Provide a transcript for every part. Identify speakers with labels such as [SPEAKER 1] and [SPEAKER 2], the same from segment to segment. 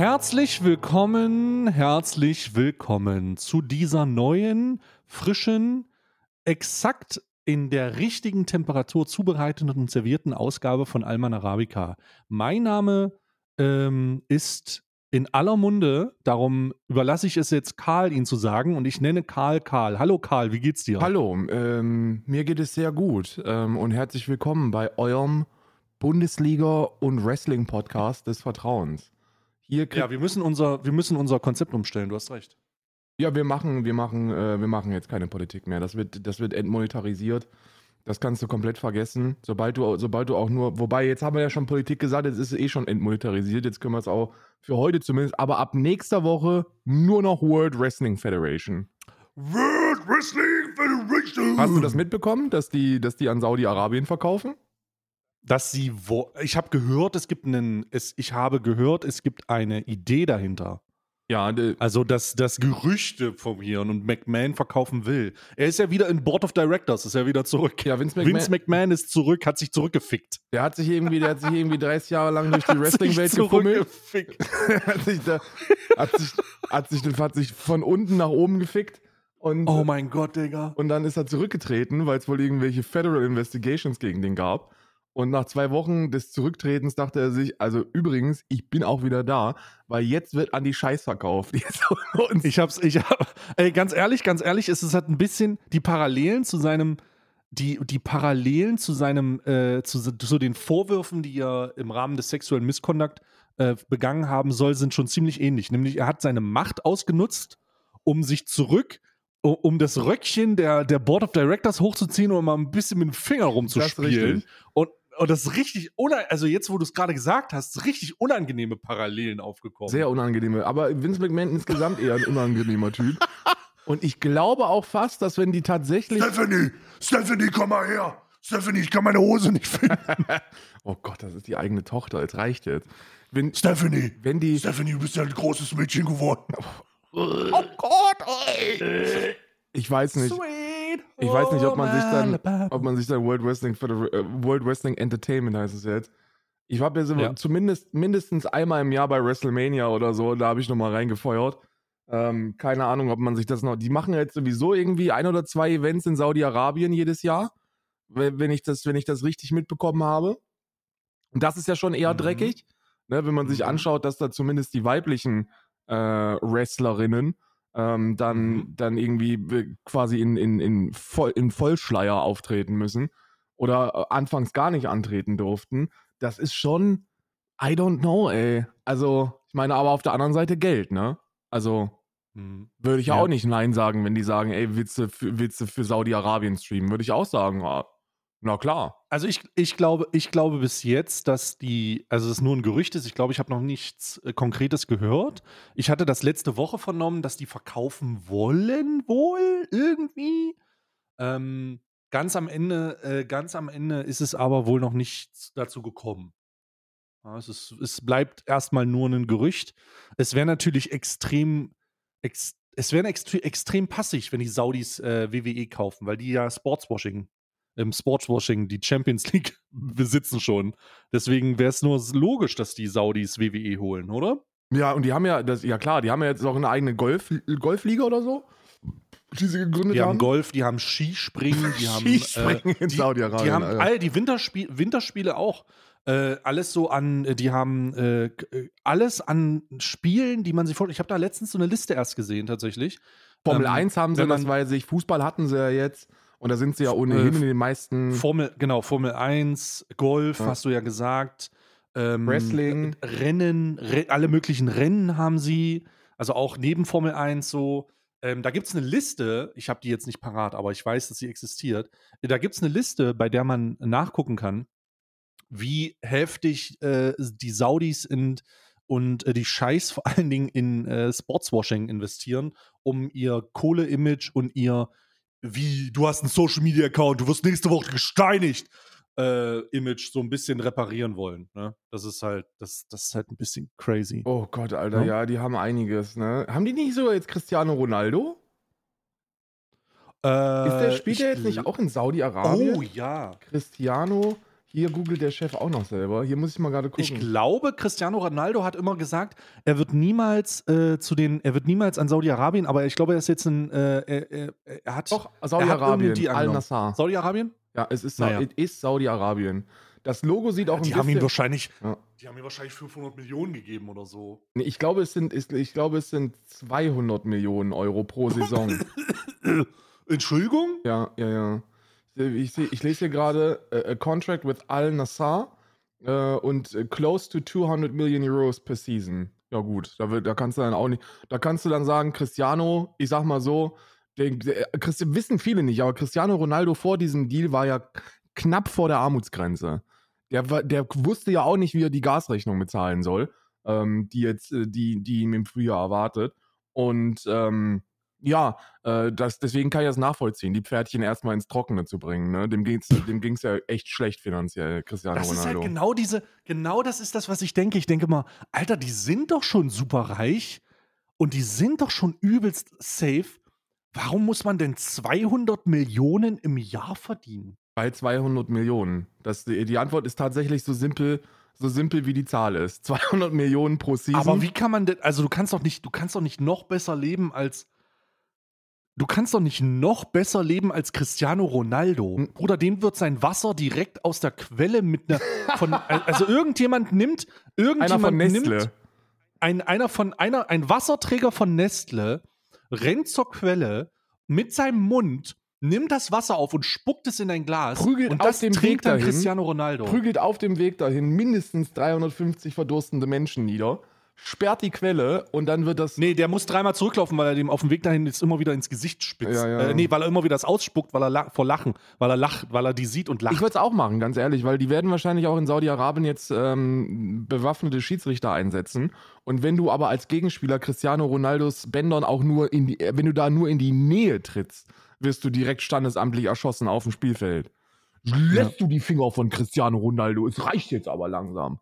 [SPEAKER 1] Herzlich willkommen, herzlich willkommen zu dieser neuen, frischen, exakt in der richtigen Temperatur zubereiteten und servierten Ausgabe von Alman Arabica. Mein Name ähm, ist in aller Munde, darum überlasse ich es jetzt Karl, ihn zu sagen und ich nenne Karl Karl. Hallo Karl, wie geht's dir?
[SPEAKER 2] Hallo, ähm, mir geht es sehr gut ähm, und herzlich willkommen bei eurem Bundesliga- und Wrestling-Podcast des Vertrauens.
[SPEAKER 1] Hier ja, wir müssen, unser, wir müssen unser Konzept umstellen, du hast recht.
[SPEAKER 2] Ja, wir machen, wir machen, äh, wir machen jetzt keine Politik mehr. Das wird, das wird entmonetarisiert. Das kannst du komplett vergessen. Sobald du, sobald du auch nur, wobei jetzt haben wir ja schon Politik gesagt, jetzt ist es eh schon entmonetarisiert. Jetzt können wir es auch für heute zumindest, aber ab nächster Woche nur noch World Wrestling Federation.
[SPEAKER 1] World Wrestling Federation.
[SPEAKER 2] Hast du das mitbekommen, dass die, dass die an Saudi-Arabien verkaufen?
[SPEAKER 1] Dass sie, wo, ich habe gehört, es gibt einen, es, ich habe gehört, es gibt eine Idee dahinter. Ja, also dass das Gerüchte formieren und McMahon verkaufen will. Er ist ja wieder in Board of Directors, ist ja wieder zurück.
[SPEAKER 2] Ja, Vince McMahon,
[SPEAKER 1] Vince McMahon ist zurück, hat sich zurückgefickt.
[SPEAKER 2] Der hat sich irgendwie, der hat sich irgendwie 30 Jahre lang durch die Wrestling-Welt gefummelt. hat, sich da, hat, sich, hat, sich, hat sich von unten nach oben gefickt. Und,
[SPEAKER 1] oh mein Gott, Digga.
[SPEAKER 2] Und dann ist er zurückgetreten, weil es wohl irgendwelche Federal Investigations gegen den gab. Und nach zwei Wochen des Zurücktretens dachte er sich, also übrigens, ich bin auch wieder da, weil jetzt wird an die Scheiß verkauft.
[SPEAKER 1] ich hab's, ich hab, ey, ganz ehrlich, ganz ehrlich, ist es halt ein bisschen die Parallelen zu seinem, die, die Parallelen zu seinem, äh, zu, zu den Vorwürfen, die er im Rahmen des sexuellen Misconduct äh, begangen haben soll, sind schon ziemlich ähnlich. Nämlich, er hat seine Macht ausgenutzt, um sich zurück um das Röckchen der, der Board of Directors hochzuziehen und mal ein bisschen mit dem Finger rumzuspielen. Und, und das ist richtig, also jetzt, wo du es gerade gesagt hast, richtig unangenehme Parallelen aufgekommen.
[SPEAKER 2] Sehr unangenehme. Aber Vince McMahon insgesamt eher ein unangenehmer Typ. Und ich glaube auch fast, dass wenn die tatsächlich.
[SPEAKER 1] Stephanie! Stephanie, komm mal her! Stephanie, ich kann meine Hose nicht finden.
[SPEAKER 2] oh Gott, das ist die eigene Tochter. Es reicht jetzt.
[SPEAKER 1] Wenn, Stephanie!
[SPEAKER 2] Wenn die.
[SPEAKER 1] Stephanie, du bist ja ein großes Mädchen geworden. oh Gott,
[SPEAKER 2] ey! Ich weiß nicht. Sweet. Ich weiß nicht, ob man sich dann, ob man sich dann World Wrestling, äh, World Wrestling Entertainment heißt es jetzt. Ich habe ja, so ja. zumindest mindestens einmal im Jahr bei WrestleMania oder so, da habe ich nochmal reingefeuert. Ähm, keine Ahnung, ob man sich das noch. Die machen jetzt sowieso irgendwie ein oder zwei Events in Saudi-Arabien jedes Jahr, wenn ich, das, wenn ich das richtig mitbekommen habe. Und das ist ja schon eher mhm. dreckig, ne, wenn man sich mhm. anschaut, dass da zumindest die weiblichen äh, Wrestlerinnen ähm, dann, mhm. dann irgendwie quasi in, in, in, Voll, in Vollschleier auftreten müssen oder äh, anfangs gar nicht antreten durften. Das ist schon, I don't know, ey. Also, ich meine, aber auf der anderen Seite Geld, ne? Also, mhm. würde ich ja. auch nicht Nein sagen, wenn die sagen, ey, willst du für, willst du für Saudi-Arabien streamen? Würde ich auch sagen, ah, na klar.
[SPEAKER 1] Also ich, ich, glaube, ich glaube bis jetzt, dass die, also es ist nur ein Gerücht ist, ich glaube, ich habe noch nichts äh, Konkretes gehört. Ich hatte das letzte Woche vernommen, dass die verkaufen wollen, wohl, irgendwie. Ähm, ganz am Ende, äh, ganz am Ende ist es aber wohl noch nicht dazu gekommen. Ja, es, ist, es bleibt erstmal nur ein Gerücht. Es wäre natürlich extrem, ex, es wäre extre extrem passig, wenn die Saudis äh, WWE kaufen, weil die ja Sportswashing im Sportswashing die Champions League besitzen schon. Deswegen wäre es nur logisch, dass die Saudis WWE holen, oder?
[SPEAKER 2] Ja, und die haben ja, das, ja klar, die haben ja jetzt auch eine eigene Golf, Golfliga oder so.
[SPEAKER 1] Die sie gegründet die haben. Haben Golf, die haben Skispringen, die haben
[SPEAKER 2] Skispringen äh, in Saudi-Arabien.
[SPEAKER 1] Die haben all die Winterspiel, Winterspiele auch. Äh, alles so an, äh, die haben äh, äh, alles an Spielen, die man sich vorstellt. Ich habe da letztens so eine Liste erst gesehen, tatsächlich.
[SPEAKER 2] Formel ähm, 1 haben sie, das weiß ich. Fußball hatten sie ja jetzt. Und da sind sie ja ohnehin äh, in den meisten.
[SPEAKER 1] Formel, genau, Formel 1, Golf, ja. hast du ja gesagt.
[SPEAKER 2] Ähm, Wrestling.
[SPEAKER 1] Rennen, Re alle möglichen Rennen haben sie. Also auch neben Formel 1 so. Ähm, da gibt es eine Liste, ich habe die jetzt nicht parat, aber ich weiß, dass sie existiert. Da gibt es eine Liste, bei der man nachgucken kann, wie heftig äh, die Saudis sind und äh, die Scheiß vor allen Dingen in äh, Sportswashing investieren, um ihr Kohle-Image und ihr wie, du hast einen Social Media Account, du wirst nächste Woche gesteinigt, äh, Image so ein bisschen reparieren wollen. Ne? Das ist halt, das, das ist halt ein bisschen crazy.
[SPEAKER 2] Oh Gott, Alter, ja, ja die haben einiges, ne? Haben die nicht sogar jetzt Cristiano Ronaldo?
[SPEAKER 1] Äh,
[SPEAKER 2] ist der, spielt der jetzt nicht auch in Saudi-Arabien?
[SPEAKER 1] Oh ja.
[SPEAKER 2] Cristiano, Hier googelt der Chef auch noch selber. Hier muss ich mal gerade gucken.
[SPEAKER 1] Ich glaube, Cristiano Ronaldo hat immer gesagt, er wird niemals äh, zu den, er wird niemals an Saudi-Arabien, aber ich glaube, er ist jetzt ein, äh, er, er, hat
[SPEAKER 2] doch Saudi-Arabien,
[SPEAKER 1] Al-Nassr. Saudi-Arabien?
[SPEAKER 2] Ja, es ist, naja. ist Saudi-Arabien. Das Logo sieht auch
[SPEAKER 1] ja, die haben ihn wahrscheinlich, ja. Die haben ihm wahrscheinlich 500 Millionen gegeben oder so.
[SPEAKER 2] Nee, ich glaube, es sind, ich glaube, es sind 200 Millionen Euro pro Saison.
[SPEAKER 1] Entschuldigung?
[SPEAKER 2] Ja, ja, ja. Ich, seh, ich lese hier gerade uh, a contract with Al Nassr uh, und uh, close to 200 Million Euros per season. Ja gut, da, wird, da kannst du dann auch nicht, da kannst du dann sagen, Cristiano, ich sag mal so, der, der, wissen viele nicht, aber Cristiano Ronaldo vor diesem Deal war ja knapp vor der Armutsgrenze. Der, der wusste ja auch nicht, wie er die Gasrechnung bezahlen soll, ähm, die jetzt, äh, die, die ihm im Frühjahr erwartet. Und ähm, ja, äh, das, deswegen kann ich das nachvollziehen, die Pferdchen erstmal ins Trockene zu bringen. Ne? Dem ging es dem ging's ja echt schlecht finanziell, Cristiano
[SPEAKER 1] das
[SPEAKER 2] Ronaldo.
[SPEAKER 1] Das ist halt genau diese, genau das ist das, was ich denke. Ich denke mal, Alter, die sind doch schon super reich und die sind doch schon übelst safe. Warum muss man denn 200 Millionen im Jahr verdienen?
[SPEAKER 2] Bei 200 Millionen. Das, die, die Antwort ist tatsächlich so simpel, so simpel wie die Zahl ist. 200 Millionen pro Season.
[SPEAKER 1] Aber wie kann man denn, also du kannst doch nicht, du kannst doch nicht noch besser leben als Du kannst doch nicht noch besser leben als Cristiano Ronaldo. Hm. Oder dem wird sein Wasser direkt aus der Quelle mit einer von also irgendjemand nimmt irgendjemand einer von Nestle. nimmt ein einer von einer ein Wasserträger von Nestle rennt zur Quelle mit seinem Mund nimmt das Wasser auf und spuckt es in ein Glas
[SPEAKER 2] prügelt
[SPEAKER 1] und das
[SPEAKER 2] auf dem trinkt Weg dahin,
[SPEAKER 1] Cristiano Ronaldo.
[SPEAKER 2] Prügelt auf dem Weg dahin mindestens 350 verdurstende Menschen nieder sperrt die Quelle und dann wird das.
[SPEAKER 1] Nee, der muss dreimal zurücklaufen, weil er dem auf dem Weg dahin jetzt immer wieder ins Gesicht spitzt. Ja, ja. Äh, nee, weil er immer wieder das ausspuckt, weil er la vor Lachen, weil er lacht, weil er die sieht und lacht.
[SPEAKER 2] Ich würde es auch machen, ganz ehrlich, weil die werden wahrscheinlich auch in Saudi-Arabien jetzt ähm, bewaffnete Schiedsrichter einsetzen. Und wenn du aber als Gegenspieler Cristiano Ronaldos Bändern auch nur in die, wenn du da nur in die Nähe trittst, wirst du direkt standesamtlich erschossen auf dem Spielfeld. Lässt ja. du die Finger von Cristiano Ronaldo? Es reicht jetzt aber langsam.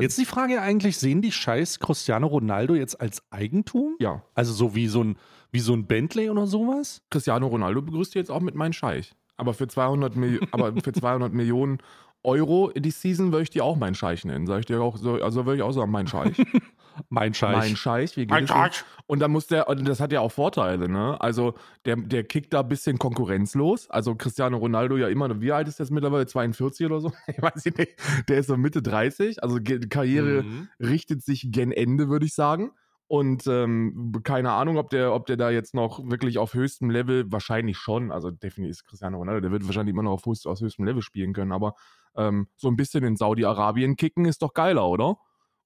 [SPEAKER 1] Jetzt die Frage eigentlich, sehen die scheiß Cristiano Ronaldo jetzt als Eigentum?
[SPEAKER 2] Ja.
[SPEAKER 1] Also so wie so ein, wie so ein Bentley oder sowas?
[SPEAKER 2] Cristiano Ronaldo begrüßt jetzt auch mit meinem Scheich. Aber für 200, Mil aber für 200 Millionen Euro in die Season würde ich dir auch meinen Scheich nennen. Sag ich dir auch so, also würde ich auch sagen, mein Scheich.
[SPEAKER 1] mein Scheich.
[SPEAKER 2] Mein Scheich, wie geht
[SPEAKER 1] mein Scheich.
[SPEAKER 2] Und dann muss der, und das hat ja auch Vorteile, ne? Also der, der kickt da ein bisschen konkurrenzlos. Also Cristiano Ronaldo ja immer, wie alt ist der jetzt mittlerweile? 42 oder so? Ich weiß nicht. Der ist so Mitte 30. Also Karriere mhm. richtet sich gen Ende, würde ich sagen. Und ähm, keine Ahnung, ob der, ob der da jetzt noch wirklich auf höchstem Level, wahrscheinlich schon, also definitiv ist Cristiano Ronaldo, der wird wahrscheinlich immer noch auf, höchst, auf höchstem Level spielen können, aber ähm, so ein bisschen in Saudi-Arabien kicken ist doch geiler, oder?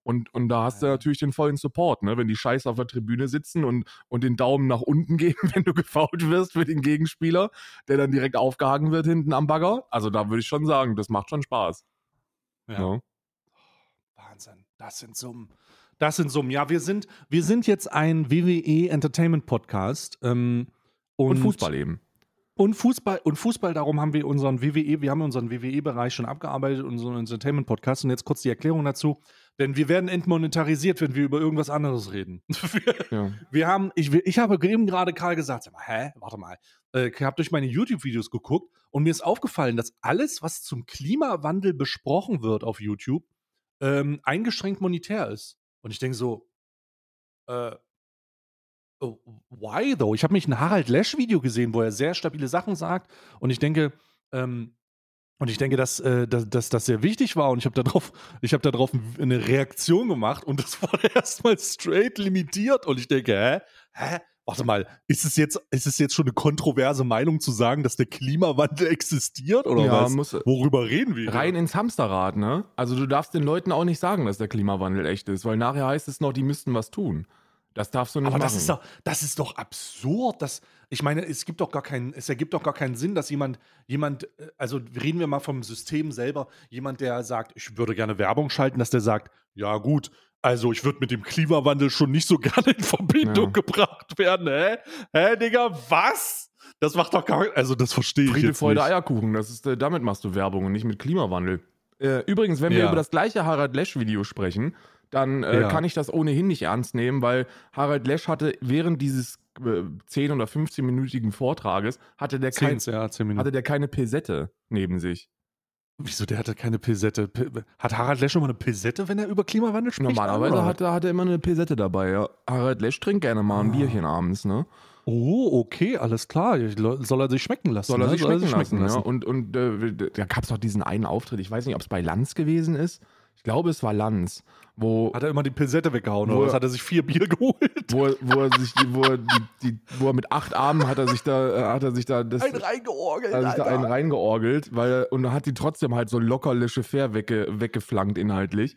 [SPEAKER 2] Und, und da hast du natürlich den vollen Support, ne? Wenn die Scheiße auf der Tribüne sitzen und, und den Daumen nach unten geben, wenn du gefault wirst für den Gegenspieler, der dann direkt aufgehangen wird hinten am Bagger. Also da würde ich schon sagen, das macht schon Spaß.
[SPEAKER 1] Ja. ja. Wahnsinn. Das sind Summen. Das sind Summen. Ja, wir sind, wir sind jetzt ein WWE Entertainment Podcast. Ähm, und,
[SPEAKER 2] und Fußball eben.
[SPEAKER 1] Und Fußball, und Fußball, darum haben wir unseren WWE, wir haben unseren WWE-Bereich schon abgearbeitet, unseren Entertainment-Podcast. Und jetzt kurz die Erklärung dazu. Denn wir werden entmonetarisiert, wenn wir über irgendwas anderes reden. wir, ja. wir, haben, ich, ich habe eben gerade Karl gesagt, hä, warte mal, äh, ich habe durch meine YouTube-Videos geguckt und mir ist aufgefallen, dass alles, was zum Klimawandel besprochen wird auf YouTube, ähm, eingeschränkt monetär ist. Und ich denke so, äh, why though? Ich habe mich ein Harald Lesch Video gesehen, wo er sehr stabile Sachen sagt und ich denke, ähm, und ich denke, dass, äh, dass, dass das sehr wichtig war und ich habe darauf, ich habe darauf eine Reaktion gemacht und das wurde erstmal straight limitiert und ich denke, hä? Hä? Warte mal, ist es jetzt, ist es jetzt schon eine kontroverse Meinung zu sagen, dass der Klimawandel existiert oder ja, was? Muss, Worüber reden wir?
[SPEAKER 2] Rein ins Hamsterrad, ne? Also du darfst den Leuten auch nicht sagen, dass der Klimawandel echt ist, weil nachher heißt es noch, die müssten was tun. Das darfst du nicht
[SPEAKER 1] Aber
[SPEAKER 2] machen.
[SPEAKER 1] das ist doch, das ist doch absurd. Das, ich meine, es gibt doch gar keinen, es ergibt doch gar keinen Sinn, dass jemand, jemand, äh, also reden wir mal vom System selber, jemand, der sagt, ich würde gerne Werbung schalten, dass der sagt, ja gut, also ich würde mit dem Klimawandel schon nicht so gerne in Verbindung ja. gebracht werden. Hä? Hä, Digga, was? Das macht doch gar also das verstehe ich Friede, jetzt
[SPEAKER 2] Freude,
[SPEAKER 1] nicht.
[SPEAKER 2] Eierkuchen, das ist, äh, damit machst du Werbung und nicht mit Klimawandel. Äh, übrigens, wenn ja. wir über das gleiche Harald Lesch Video sprechen, dann äh, ja. kann ich das ohnehin nicht ernst nehmen, weil Harald Lesch hatte während dieses äh, 10- oder 15-minütigen Vortrages, hatte der, kein, ja, hatte der keine Pesette neben sich.
[SPEAKER 1] Wieso, der hatte keine Pilsette? Hat Harald Lesch immer eine Pilsette, wenn er über Klimawandel spricht?
[SPEAKER 2] Normalerweise hat er, hat er immer eine Pilsette dabei, ja. Harald Lesch trinkt gerne mal ein ah. Bierchen abends, ne?
[SPEAKER 1] Oh, okay, alles klar. Soll er sich schmecken lassen?
[SPEAKER 2] Soll er ne? sich, schmecken, er sich schmecken, lassen, lassen, ja. Und, und äh, da gab es doch diesen einen Auftritt, ich weiß nicht, ob es bei Lanz gewesen ist. Ich glaube, es war Lanz. Wo,
[SPEAKER 1] hat er immer die Pilsette weggehauen oder was? Hat er sich vier Bier geholt?
[SPEAKER 2] Wo, wo er sich, wo er, die, die, wo er mit acht Armen hat er sich da, äh, hat er sich da
[SPEAKER 1] das, einen reingeorgelt,
[SPEAKER 2] hat sich da einen reingeorgelt, weil und hat die trotzdem halt so locker Le Fair wegge, weggeflankt inhaltlich.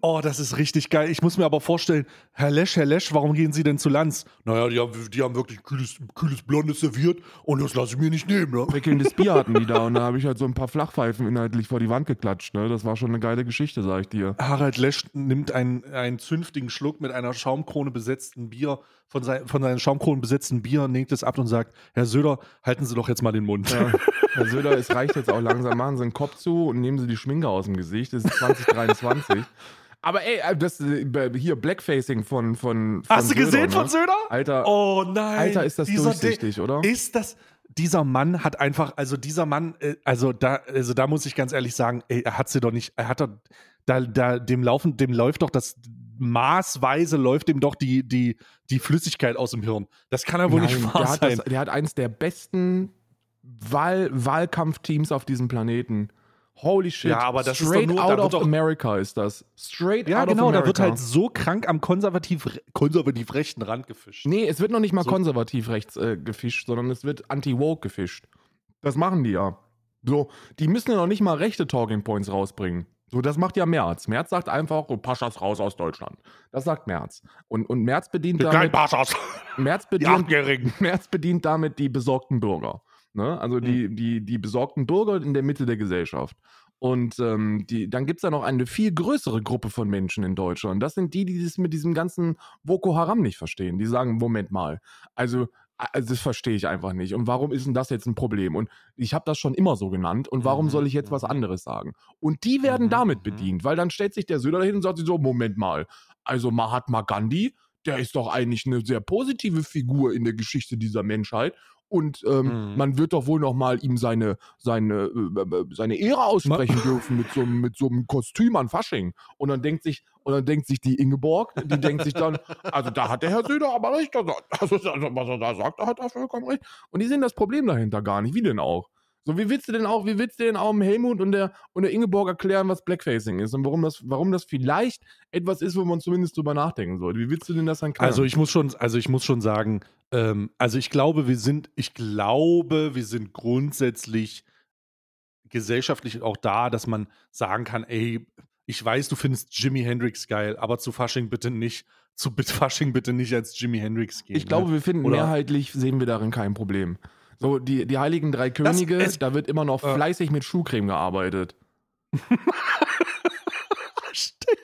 [SPEAKER 1] Oh, das ist richtig geil. Ich muss mir aber vorstellen, Herr Lesch, Herr Lesch, warum gehen Sie denn zu Lanz? Naja, die haben, die haben wirklich kühles, kühles Blondes serviert und das lasse ich mir nicht nehmen. Ne?
[SPEAKER 2] Wickelndes Bier hatten die da und da habe ich halt so ein paar Flachpfeifen inhaltlich vor die Wand geklatscht. Ne? Das war schon eine geile Geschichte, sag ich dir.
[SPEAKER 1] Harald Lesch nimmt einen, einen zünftigen Schluck mit einer Schaumkrone besetzten Bier, von, sein, von seinen Schaumkronen besetzten Bier, legt es ab und sagt, Herr Söder, halten Sie doch jetzt mal den Mund. Ja.
[SPEAKER 2] Herr Söder, es reicht jetzt auch langsam, machen Sie den Kopf zu und nehmen Sie die Schminke aus dem Gesicht. Das ist 2023. Aber ey, äh, das äh, hier Blackfacing von von,
[SPEAKER 1] von Hast du gesehen ne? von Söder?
[SPEAKER 2] Alter.
[SPEAKER 1] Oh nein.
[SPEAKER 2] Alter, ist das durchsichtig, De oder?
[SPEAKER 1] Ist das dieser Mann hat einfach, also dieser Mann, äh, also da, also da muss ich ganz ehrlich sagen, ey, er hat sie doch nicht, er hat doch, da, da, dem laufen, dem läuft doch das maßweise läuft dem doch die, die, die Flüssigkeit aus dem Hirn. Das kann ja wohl Nein, nicht wahr
[SPEAKER 2] der
[SPEAKER 1] sein.
[SPEAKER 2] Das, der hat eins der besten Wahl Wahlkampfteams auf diesem Planeten. Holy shit.
[SPEAKER 1] Ja, aber das
[SPEAKER 2] Straight
[SPEAKER 1] ist
[SPEAKER 2] doch nur, out of doch, America ist das. Straight
[SPEAKER 1] ja,
[SPEAKER 2] out
[SPEAKER 1] genau,
[SPEAKER 2] of America.
[SPEAKER 1] da wird halt so krank am konservativ, konservativ rechten Rand gefischt.
[SPEAKER 2] Nee, es wird noch nicht mal so. konservativ rechts äh, gefischt, sondern es wird anti-woke gefischt. Das machen die ja. So, die müssen ja noch nicht mal rechte Talking Points rausbringen. So, das macht ja Merz. Merz sagt einfach, oh, Paschas raus aus Deutschland. Das sagt Merz. Und, und Merz bedient
[SPEAKER 1] damit. Kein Paschas.
[SPEAKER 2] Merz bedient, Merz bedient damit die besorgten Bürger. Ne? Also die, mhm. die, die besorgten Bürger in der Mitte der Gesellschaft. Und ähm, die, dann gibt es da noch eine viel größere Gruppe von Menschen in Deutschland. Das sind die, die das mit diesem ganzen Boko Haram nicht verstehen. Die sagen, Moment mal, also, also das verstehe ich einfach nicht. Und warum ist denn das jetzt ein Problem? Und ich habe das schon immer so genannt. Und warum soll ich jetzt was mhm. anderes sagen? Und die werden mhm. damit bedient, weil dann stellt sich der Söder dahin und sagt sich so, Moment mal, also Mahatma Gandhi, der ist doch eigentlich eine sehr positive Figur in der Geschichte dieser Menschheit und ähm, mhm. man wird doch wohl noch mal ihm seine, seine, äh, seine Ehre aussprechen dürfen mit so, mit so einem Kostüm an Fasching. Und dann denkt sich, und dann denkt sich die Ingeborg, die denkt sich dann, also da hat der Herr Söder aber recht, also, also was er da sagt, da hat er vollkommen recht. Und die sehen das Problem dahinter gar nicht, wie denn auch. So, wie willst du denn auch, wie willst du denn auch dem Helmut und der, und der Ingeborg erklären, was Blackfacing ist und warum das, warum das vielleicht etwas ist, wo man zumindest drüber nachdenken sollte? Wie willst du denn das dann
[SPEAKER 1] erklären? Also ich muss schon, also ich muss schon sagen, ähm, also ich glaube, wir sind, ich glaube, wir sind grundsätzlich gesellschaftlich auch da, dass man sagen kann, ey, ich weiß, du findest Jimi Hendrix geil, aber zu Fasching bitte nicht, zu Fasching bitte nicht als Jimi Hendrix gehen.
[SPEAKER 2] Ich glaube,
[SPEAKER 1] ne?
[SPEAKER 2] wir finden Oder mehrheitlich sehen wir darin kein Problem. So, die, die Heiligen Drei Könige, das, da wird immer noch äh, fleißig mit Schuhcreme gearbeitet.
[SPEAKER 1] Stimmt.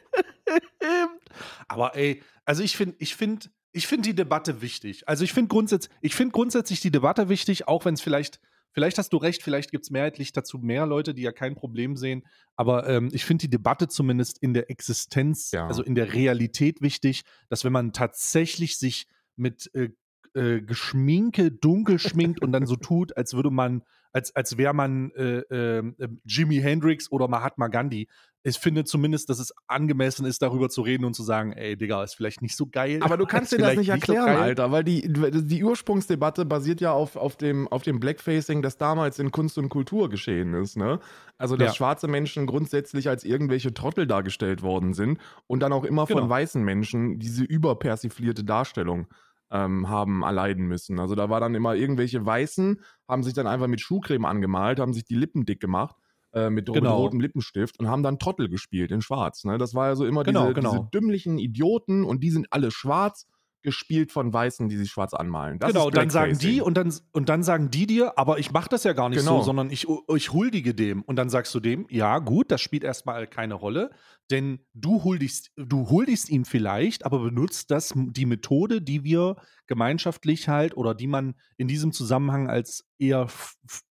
[SPEAKER 1] Aber ey, also ich finde, ich finde, ich finde die Debatte wichtig. Also ich finde grundsätzlich, ich finde grundsätzlich die Debatte wichtig, auch wenn es vielleicht, vielleicht hast du recht, vielleicht gibt es mehrheitlich dazu mehr Leute, die ja kein Problem sehen. Aber ähm, ich finde die Debatte zumindest in der Existenz, ja. also in der Realität wichtig, dass wenn man tatsächlich sich mit äh, äh, Geschminke dunkel schminkt und dann so tut, als würde man, als, als wäre man äh, äh, Jimi Hendrix oder Mahatma Gandhi. Ich finde zumindest, dass es angemessen ist, darüber zu reden und zu sagen, ey, Digga, ist vielleicht nicht so geil.
[SPEAKER 2] Aber du kannst dir das nicht erklären, nicht so Alter, weil die, die Ursprungsdebatte basiert ja auf, auf, dem, auf dem Blackfacing, das damals in Kunst und Kultur geschehen ist, ne? Also, dass ja. schwarze Menschen grundsätzlich als irgendwelche Trottel dargestellt worden sind und dann auch immer genau. von weißen Menschen diese überpersiflierte Darstellung ähm, haben erleiden müssen. Also da war dann immer irgendwelche Weißen, haben sich dann einfach mit Schuhcreme angemalt, haben sich die Lippen dick gemacht äh, mit, genau. rotem Lippenstift und haben dann Trottel gespielt in Schwarz. Ne? Das war ja so immer genau, diese, genau. diese dümmlichen Idioten und die sind alle schwarz gespielt von Weißen, die sich schwarz anmalen.
[SPEAKER 1] Das genau, und dann sagen die und dann, und dann sagen die dir, aber ich mache das ja gar nicht genau. so, sondern ich, ich huldige dem. Und dann sagst du dem, ja gut, das spielt erstmal keine Rolle, denn du huldigst, du huldigst ihm vielleicht, aber benutzt das die Methode, die wir gemeinschaftlich halt oder die man in diesem Zusammenhang als eher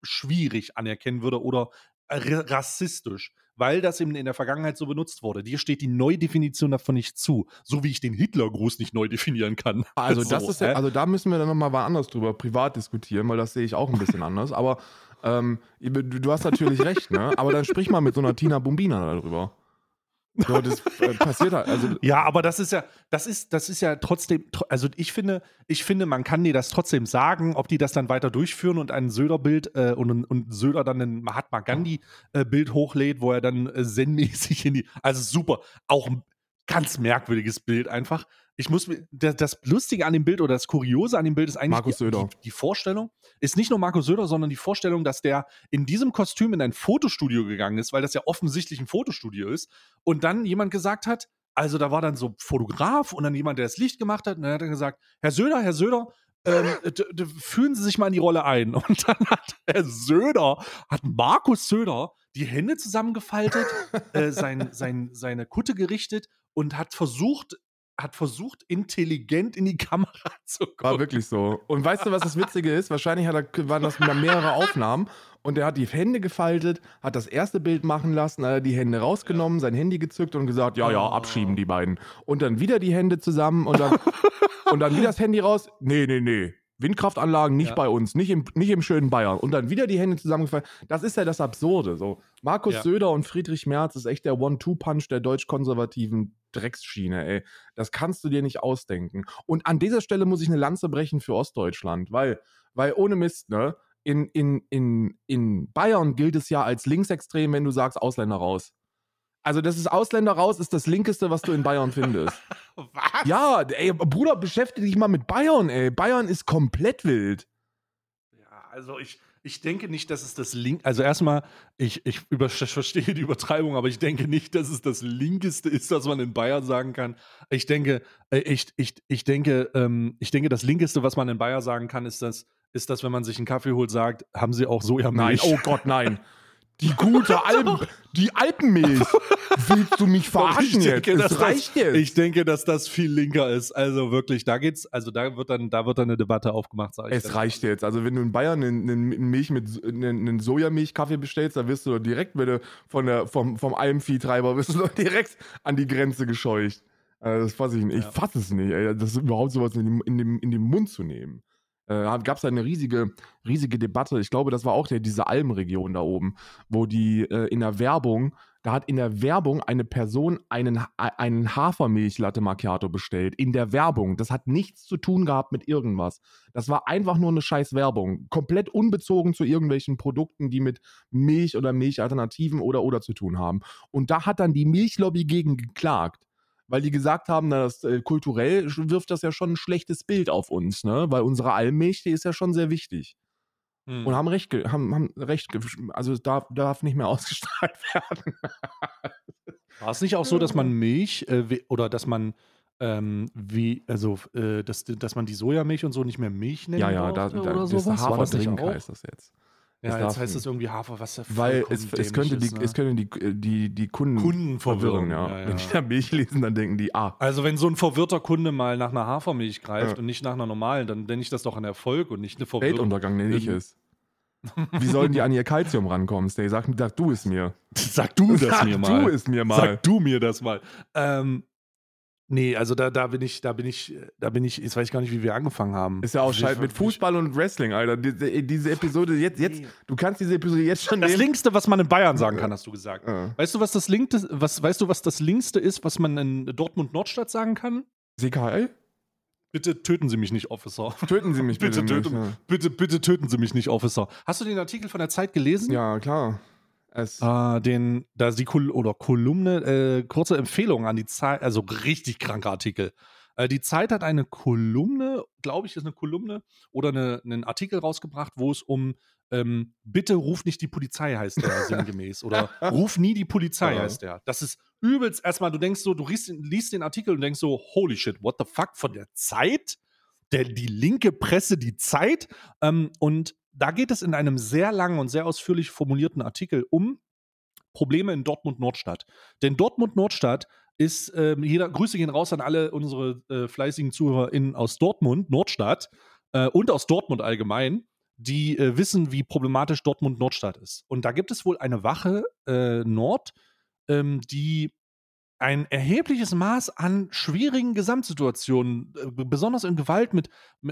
[SPEAKER 1] schwierig anerkennen würde oder rassistisch. Weil das eben in der Vergangenheit so benutzt wurde. Dir steht die Neudefinition davon nicht zu, so wie ich den Hitlergruß nicht neu definieren kann.
[SPEAKER 2] Also so, das ist ja, also da müssen wir dann nochmal anders drüber privat diskutieren, weil das sehe ich auch ein bisschen anders. Aber ähm, du hast natürlich recht, ne? Aber dann sprich mal mit so einer Tina Bumbina darüber. So, das äh, passiert halt. Also,
[SPEAKER 1] ja, aber das ist ja, das ist, das ist ja trotzdem, also ich finde, ich finde, man kann dir das trotzdem sagen, ob die das dann weiter durchführen und ein Söder-Bild äh, und, und Söder dann ein Mahatma Gandhi-Bild äh, hochlädt, wo er dann äh, zen-mäßig in die, also super, auch ein ganz merkwürdiges Bild einfach ich muss das, das Lustige an dem Bild oder das Kuriose an dem Bild ist eigentlich
[SPEAKER 2] Markus Söder.
[SPEAKER 1] Die, die, Vorstellung, ist nicht nur Markus Söder, sondern die Vorstellung, dass der in diesem Kostüm in ein Fotostudio gegangen ist, weil das ja offensichtlich ein Fotostudio ist, und dann jemand gesagt hat, also da war dann so Fotograf und dann jemand, der das Licht gemacht hat, und dann hat er gesagt, Herr Söder, Herr Söder, ähm, fühlen Sie sich mal in die Rolle ein. Und dann hat Herr Söder, hat Markus Söder die Hände zusammengefaltet, äh, sein, sein, seine Kutte gerichtet und hat versucht, hat versucht, intelligent in die Kamera zu gucken.
[SPEAKER 2] War wirklich so. Und weißt du, was das Witzige ist? Wahrscheinlich hat er, waren das mehrere Aufnahmen und er hat die Hände gefaltet, hat das erste Bild machen lassen, hat die Hände rausgenommen, sein Handy gezückt und gesagt, ja, ja, oh. abschieben die beiden. Und dann wieder die Hände zusammen und dann, und dann wieder das Handy raus. Nee, nee, nee. Windkraftanlagen nicht ja. bei uns, nicht im, nicht im schönen Bayern. Und dann wieder die Hände zusammengefallen. Das ist ja das Absurde. So. Markus ja. Söder und Friedrich Merz ist echt der One-Two-Punch der deutsch-konservativen Drecksschiene, ey. Das kannst du dir nicht ausdenken. Und an dieser Stelle muss ich eine Lanze brechen für Ostdeutschland, weil, weil ohne Mist, ne? In, in, in, in Bayern gilt es ja als linksextrem, wenn du sagst, Ausländer raus. Also, das ist Ausländer raus, ist das Linkeste, was du in Bayern findest. was? Ja, ey, Bruder, beschäftige dich mal mit Bayern, ey. Bayern ist komplett wild.
[SPEAKER 1] Ja, also ich, ich denke nicht, dass es das Link. Also erstmal, ich, ich, über, ich verstehe die Übertreibung, aber ich denke nicht, dass es das Linkeste ist, was man in Bayern sagen kann. Ich denke, äh, ich, ich, ich denke, ähm, ich denke, das Linkeste, was man in Bayern sagen kann, ist das, ist das, wenn man sich einen Kaffee holt, sagt, haben Sie auch Sojamilch?
[SPEAKER 2] Nein, oh Gott, nein. Die gute Alpen, die Alpenmilch. Willst du mich verarschen denke, jetzt?
[SPEAKER 1] Es reicht jetzt. Ich denke, dass das viel linker ist. Also wirklich, da geht's, also da wird dann, da wird dann eine Debatte aufgemacht,
[SPEAKER 2] sag ich. Es reicht jetzt. Also wenn du in Bayern einen, einen Milch mit einen Sojamilchkaffee bestellst, dann wirst du direkt wenn du von der, vom, vom Almviehtreiber wirst du direkt an die Grenze gescheucht. Also das fasse ich nicht. Ja. Ich fasse es nicht, ey. Das ist überhaupt sowas in, in, in den Mund zu nehmen äh, gab es eine riesige, riesige Debatte. Ich glaube, das war auch der, diese Almregion da oben, wo die äh, in der Werbung, da hat in der Werbung eine Person einen, einen Hafermilch-Latte Macchiato bestellt. In der Werbung. Das hat nichts zu tun gehabt mit irgendwas. Das war einfach nur eine scheiß Werbung. Komplett unbezogen zu irgendwelchen Produkten, die mit Milch oder Milchalternativen oder oder zu tun haben. Und da hat dann die Milchlobby gegen geklagt weil die gesagt haben, na, das, äh, kulturell wirft das ja schon ein schlechtes Bild auf uns, ne? Weil unsere Almmilch, die ist ja schon sehr wichtig. Hm. Und haben recht, haben, haben recht, also es darf, darf nicht mehr ausgestrahlt werden.
[SPEAKER 1] War es nicht auch so, dass man Milch äh, oder dass man ähm, wie, also, äh, dass, dass man die Sojamilch und so nicht mehr Milch nennt?
[SPEAKER 2] Ja, ja, da, da, oder das sowas? Haferdrink heißt das jetzt.
[SPEAKER 1] Ja, jetzt heißt es irgendwie Hafer, was
[SPEAKER 2] ja Weil es, es, könnte die, ne? es könnte die, äh, die, die Kunden,
[SPEAKER 1] verwirren. Ja.
[SPEAKER 2] Ja, ja. Wenn die da Milch lesen, dann denken die, ah.
[SPEAKER 1] Also wenn so ein verwirrter Kunde mal nach einer Hafermilch greift und nicht nach einer normalen, dann nenne ich das doch ein Erfolg und nicht eine Verwirrung.
[SPEAKER 2] Weltuntergang nenne ich es. Wie sollen die an ihr Kalzium rankommen? Stay? Sag, sag du es mir.
[SPEAKER 1] Sag du das sag mir mal.
[SPEAKER 2] Sag du es mir mal.
[SPEAKER 1] Sag du mir das mal. Ähm, Nee, also da, da bin ich, da bin ich, da bin ich, jetzt weiß ich gar nicht, wie wir angefangen haben.
[SPEAKER 2] Ist ja auch scheiße mit Fußball und Wrestling, Alter. Diese, diese Episode jetzt, jetzt, du kannst diese Episode jetzt schon.
[SPEAKER 1] Das nehmen. Linkste, was man in Bayern sagen kann, hast du gesagt. Ja. Weißt du, was das Linkste, was, weißt du, was das Linkste ist, was man in Dortmund Nordstadt sagen kann?
[SPEAKER 2] CKL?
[SPEAKER 1] Bitte töten Sie mich nicht, Officer.
[SPEAKER 2] Töten Sie mich bitte,
[SPEAKER 1] bitte töten,
[SPEAKER 2] nicht, ja.
[SPEAKER 1] bitte, bitte töten Sie mich nicht, Officer. Hast du den Artikel von der Zeit gelesen?
[SPEAKER 2] Ja, klar.
[SPEAKER 1] Äh, den, da ist die Kol oder Kolumne, äh, kurze Empfehlung an die Zeit, also richtig kranker Artikel. Äh, die Zeit hat eine Kolumne, glaube ich, ist eine Kolumne oder eine, einen Artikel rausgebracht, wo es um ähm, Bitte ruf nicht die Polizei heißt der sinngemäß. Oder ruf nie die Polizei heißt der. Das ist übelst erstmal, du denkst so, du liest, liest den Artikel und denkst so, holy shit, what the fuck, von der Zeit? Der, die linke Presse, die Zeit. Ähm, und da geht es in einem sehr langen und sehr ausführlich formulierten Artikel um Probleme in Dortmund Nordstadt. Denn Dortmund Nordstadt ist, äh, jeder, Grüße gehen raus an alle unsere äh, fleißigen ZuhörerInnen aus Dortmund Nordstadt äh, und aus Dortmund allgemein. die äh, wissen, wie problematisch Dortmund Nordstadt ist. Und da gibt es wohl eine Wache äh, Nord, ähm, die ein erhebliches Maß an schwierigen Gesamtsituationen, äh, besonders in Gewalt mit,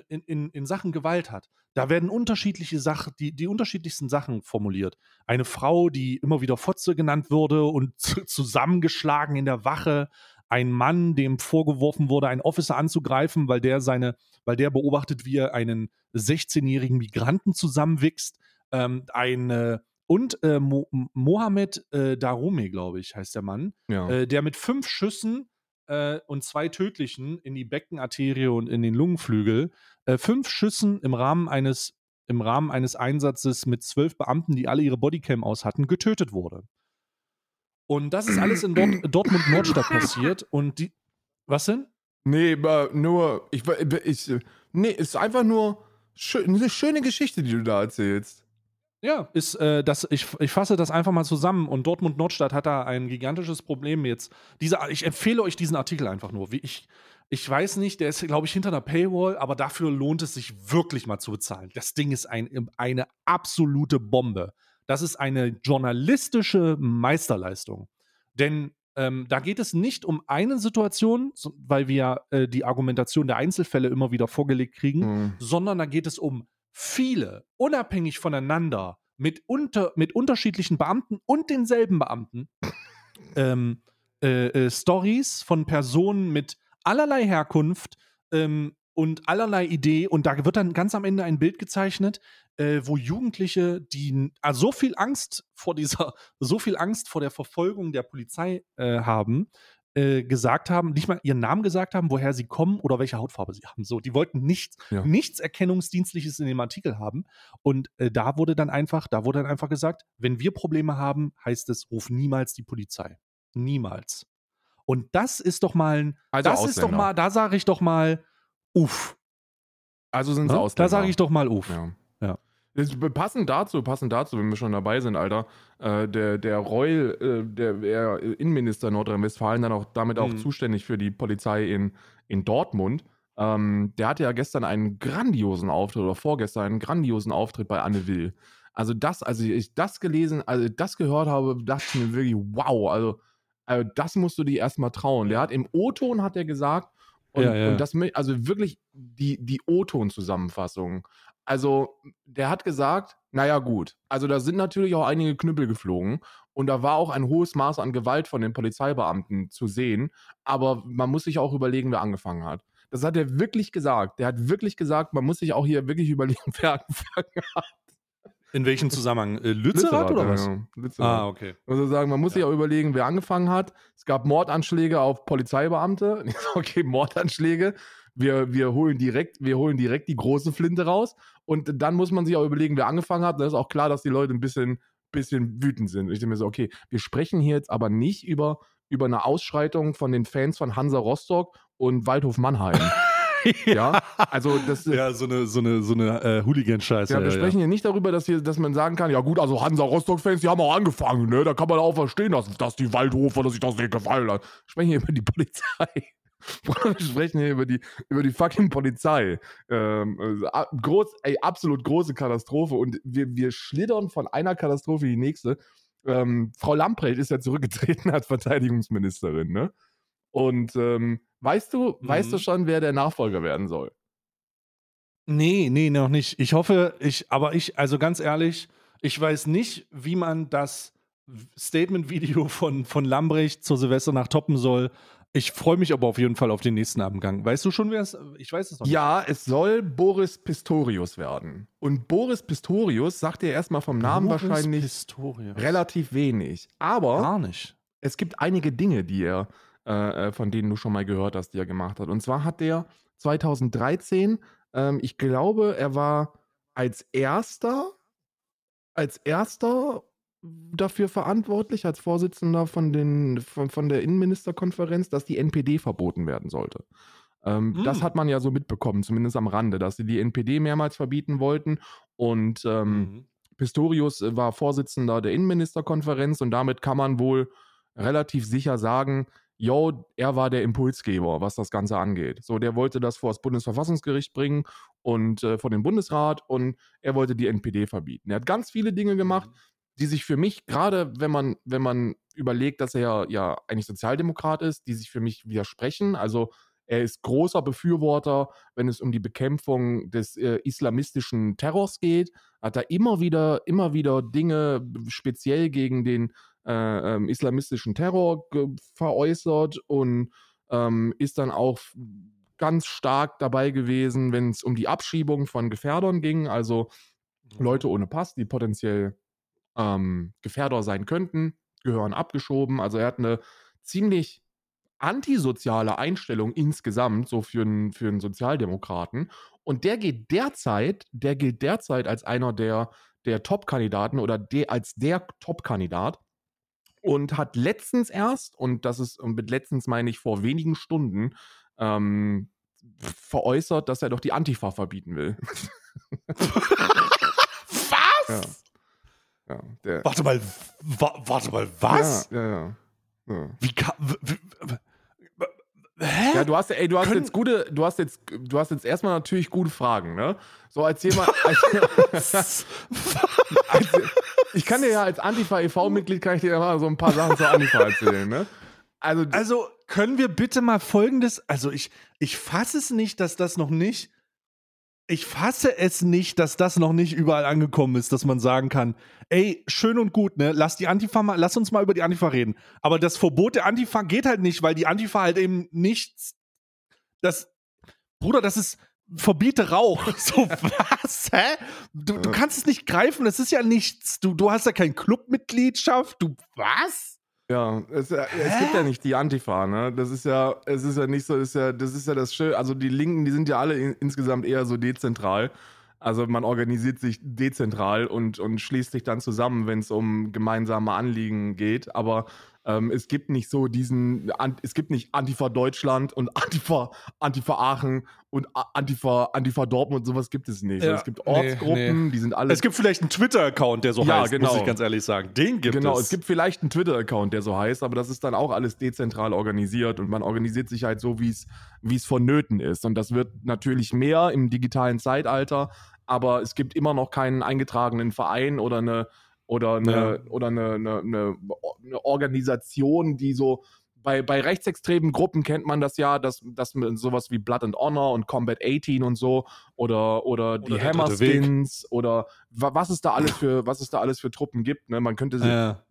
[SPEAKER 1] in, in, in Sachen Gewalt hat. Da werden unterschiedliche Sachen, die, die unterschiedlichsten Sachen formuliert. Eine Frau, die immer wieder Fotze genannt wurde und zusammengeschlagen in der Wache. Ein Mann, dem vorgeworfen wurde, einen Officer anzugreifen, weil der seine, weil der beobachtet, wie er einen 16-jährigen Migranten zusammenwichst. Ähm, eine und äh, Mo Mohamed äh, Darome, glaube ich, heißt der Mann, ja. äh, der mit fünf Schüssen äh, und zwei tödlichen in die Beckenarterie und in den Lungenflügel, äh, fünf Schüssen im Rahmen eines im Rahmen eines Einsatzes mit zwölf Beamten, die alle ihre Bodycam aus hatten, getötet wurde. Und das ist alles in Dort Dortmund Nordstadt passiert. Und die. Was denn?
[SPEAKER 2] Nee, nur. Ich, ich, nee, ist einfach nur schön, eine schöne Geschichte, die du da erzählst.
[SPEAKER 1] Ja, ist äh, das, ich, ich fasse das einfach mal zusammen und Dortmund Nordstadt hat da ein gigantisches Problem jetzt. Diese, ich empfehle euch diesen Artikel einfach nur. Wie ich, ich weiß nicht, der ist, glaube ich, hinter einer Paywall, aber dafür lohnt es sich wirklich mal zu bezahlen. Das Ding ist ein, eine absolute Bombe. Das ist eine journalistische Meisterleistung. Denn ähm, da geht es nicht um eine Situation, weil wir äh, die Argumentation der Einzelfälle immer wieder vorgelegt kriegen, mhm. sondern da geht es um viele, unabhängig voneinander, mit, unter, mit unterschiedlichen Beamten und denselben Beamten, ähm, äh, äh, Stories von Personen mit allerlei Herkunft ähm, und allerlei Idee. Und da wird dann ganz am Ende ein Bild gezeichnet, äh, wo Jugendliche, die also so viel Angst vor dieser, so viel Angst vor der Verfolgung der Polizei äh, haben, äh, gesagt haben, nicht mal ihren Namen gesagt haben, woher sie kommen oder welche Hautfarbe sie haben. So, die wollten nichts, ja. nichts Erkennungsdienstliches in dem Artikel haben. Und äh, da wurde dann einfach, da wurde dann einfach gesagt, wenn wir Probleme haben, heißt es, ruf niemals die Polizei. Niemals. Und das ist doch mal ein, also das Ausländer. ist doch mal, da sage ich doch mal, uff.
[SPEAKER 2] Also sind sie
[SPEAKER 1] ja? Ausländer. Da sage ich doch mal uff.
[SPEAKER 2] Ja. Passend dazu, passend dazu, wenn wir schon dabei sind, Alter, äh, der, der Reul, äh, der, der Innenminister Nordrhein-Westfalen, dann auch damit auch mhm. zuständig für die Polizei in, in Dortmund, ähm, der hatte ja gestern einen grandiosen Auftritt oder vorgestern einen grandiosen Auftritt bei Anne Will. Also das, also ich das gelesen, also das gehört habe, dachte ich mir wirklich, wow, also, also das musst du dir erstmal trauen. Der hat im O-Ton hat er gesagt, und, ja, ja. und das, also wirklich die, die O-Ton-Zusammenfassung. Also, der hat gesagt, naja, gut. Also, da sind natürlich auch einige Knüppel geflogen und da war auch ein hohes Maß an Gewalt von den Polizeibeamten zu sehen. Aber man muss sich auch überlegen, wer angefangen hat. Das hat er wirklich gesagt. Der hat wirklich gesagt, man muss sich auch hier wirklich überlegen, wer angefangen hat.
[SPEAKER 1] In welchem Zusammenhang? Äh, Lützerath, oder was? Ja,
[SPEAKER 2] Lützerath. Ah, okay. Also sagen, man muss ja. sich auch überlegen, wer angefangen hat. Es gab Mordanschläge auf Polizeibeamte. okay, Mordanschläge wir, wir, holen direkt, wir holen direkt die große Flinte raus. Und dann muss man sich auch überlegen, wer angefangen hat. Dann ist auch klar, dass die Leute ein bisschen, bisschen wütend sind. Ich denke mir so, okay, wir sprechen hier jetzt aber nicht über, über eine Ausschreitung von den Fans von Hansa Rostock und Waldhof Mannheim. ja. also das
[SPEAKER 1] ja so eine so eine so eine äh, Hooligan-Scheiße.
[SPEAKER 2] Ja, wir ja, sprechen ja. hier nicht darüber, dass hier, dass man sagen kann, ja gut, also Hansa Rostock-Fans, die haben auch angefangen, ne? Da kann man auch verstehen, dass, dass die Waldhofer, dass sich das nicht gefallen hat. Wir sprechen hier über die Polizei. wir sprechen hier über die, über die fucking Polizei. Ähm, also, groß, ey, absolut große Katastrophe. Und wir, wir schlittern von einer Katastrophe in die nächste. Ähm, Frau Lamprecht ist ja zurückgetreten als Verteidigungsministerin, ne? Und ähm, weißt du, mhm. weißt du mhm. schon, wer der Nachfolger werden soll?
[SPEAKER 1] Nee, nee, noch nicht. Ich hoffe, ich, aber ich, also ganz ehrlich, ich weiß nicht, wie man das Statement-Video von, von Lambrecht zur Silvester toppen soll. Ich freue mich aber auf jeden Fall auf den nächsten Abendgang. Weißt du schon, wer es Ich weiß es noch
[SPEAKER 2] nicht. Ja, es soll Boris Pistorius werden. Und Boris Pistorius sagt dir erstmal vom Namen Boris wahrscheinlich Pistorius. relativ wenig. Aber
[SPEAKER 1] Gar nicht.
[SPEAKER 2] es gibt einige Dinge, die er, äh, äh von denen du schon mal gehört hast, die er gemacht hat. Und zwar hat der 2013, ähm, ich glaube, er war als erster, als erster dafür verantwortlich, als Vorsitzender von, den, von, von der Innenministerkonferenz, dass die NPD verboten werden sollte. Ähm, hm. Das hat man ja so mitbekommen, zumindest am Rande, dass sie die NPD mehrmals verbieten wollten. Und ähm, mhm. Pistorius äh, war Vorsitzender der Innenministerkonferenz und damit kann man wohl relativ sicher sagen, yo, er war der Impulsgeber, was das Ganze angeht. So, der wollte das vor das Bundesverfassungsgericht bringen und äh, vor den Bundesrat und er wollte die NPD verbieten. Er hat ganz viele Dinge gemacht, mhm. Die sich für mich, gerade wenn man, wenn man überlegt, dass er ja eigentlich Sozialdemokrat ist, die sich für mich widersprechen. Also er ist großer Befürworter, wenn es um die Bekämpfung des äh, islamistischen Terrors geht. Hat er immer wieder, immer wieder Dinge speziell gegen den äh, ähm, islamistischen Terror veräußert und ähm, ist dann auch ganz stark dabei gewesen, wenn es um die Abschiebung von Gefährdern ging, also mhm. Leute ohne Pass, die potenziell ähm, Gefährder sein könnten, gehören abgeschoben. Also er hat eine ziemlich antisoziale Einstellung insgesamt, so für einen, für einen Sozialdemokraten. Und der geht derzeit, der gilt derzeit als einer der, der Top-Kandidaten oder de, als der Top-Kandidat und hat letztens erst, und das ist, und mit letztens meine ich vor wenigen Stunden, ähm, veräußert, dass er doch die Antifa verbieten will.
[SPEAKER 1] was? Ja. Ja warte mal, wa warte mal, was?
[SPEAKER 2] Ja, ja, ja.
[SPEAKER 1] Wie kann.
[SPEAKER 2] Hä? Ja, du hast, ey, du hast Können jetzt gute, du hast jetzt, du hast jetzt erstmal natürlich gute Fragen, ne? So als jemand. Als, als, ich kann dir ja als Antifa e.V.-Mitglied kann ich dir ja mal so ein paar Sachen zur Antifa erzählen, ne?
[SPEAKER 1] Also, also können wir bitte mal folgendes, also ich, ich fasse es nicht, dass das noch nicht ich fasse es nicht, dass das noch nicht überall angekommen ist, dass man sagen kann, ey, schön und gut, ne, lass die Antifa mal, lass uns mal über die Antifa reden. Aber das Verbot der Antifa geht halt nicht, weil die Antifa halt eben nichts, das, Bruder, das ist, verbiete Rauch. So, was? Hä? Du, du kannst es nicht greifen, das ist ja nichts. Du, du hast ja keine Clubmitgliedschaft. Du, was?
[SPEAKER 2] Ja, es, äh, es, gibt ja nicht die Antifa, ne? Das ist ja, es ist ja nicht so, ist ja, das ist ja das Schöne. Also die Linken, die sind ja alle in, insgesamt eher so dezentral. Also man organisiert sich dezentral und, und schließt sich dann zusammen, wenn es um gemeinsame Anliegen geht. Aber ähm, es gibt nicht so diesen, es gibt nicht Antifa Deutschland und Antifa, Antifa Aachen und Antifa, Antifa Dortmund, sowas gibt es nicht. Ja, es gibt Ortsgruppen, nee, nee. die sind alle.
[SPEAKER 1] Es gibt vielleicht einen Twitter-Account, der so ja, heißt, genau. muss ich ganz ehrlich sagen. Den gibt
[SPEAKER 2] genau, es. Genau, es gibt vielleicht einen Twitter-Account, der so heißt, aber das ist dann auch alles dezentral organisiert und man organisiert sich halt so, wie es vonnöten ist. Und das wird natürlich mehr im digitalen Zeitalter, aber es gibt immer noch keinen eingetragenen Verein oder eine oder eine, ja. oder eine, eine, eine, Organisation, die so bei, bei rechtsextremen Gruppen kennt man das ja, dass, dass sowas wie Blood and Honor und Combat 18 und so oder, oder, oder die Hammerskins oder was es da alles für, was es da alles für Truppen gibt. Ne? Man könnte sich, ja.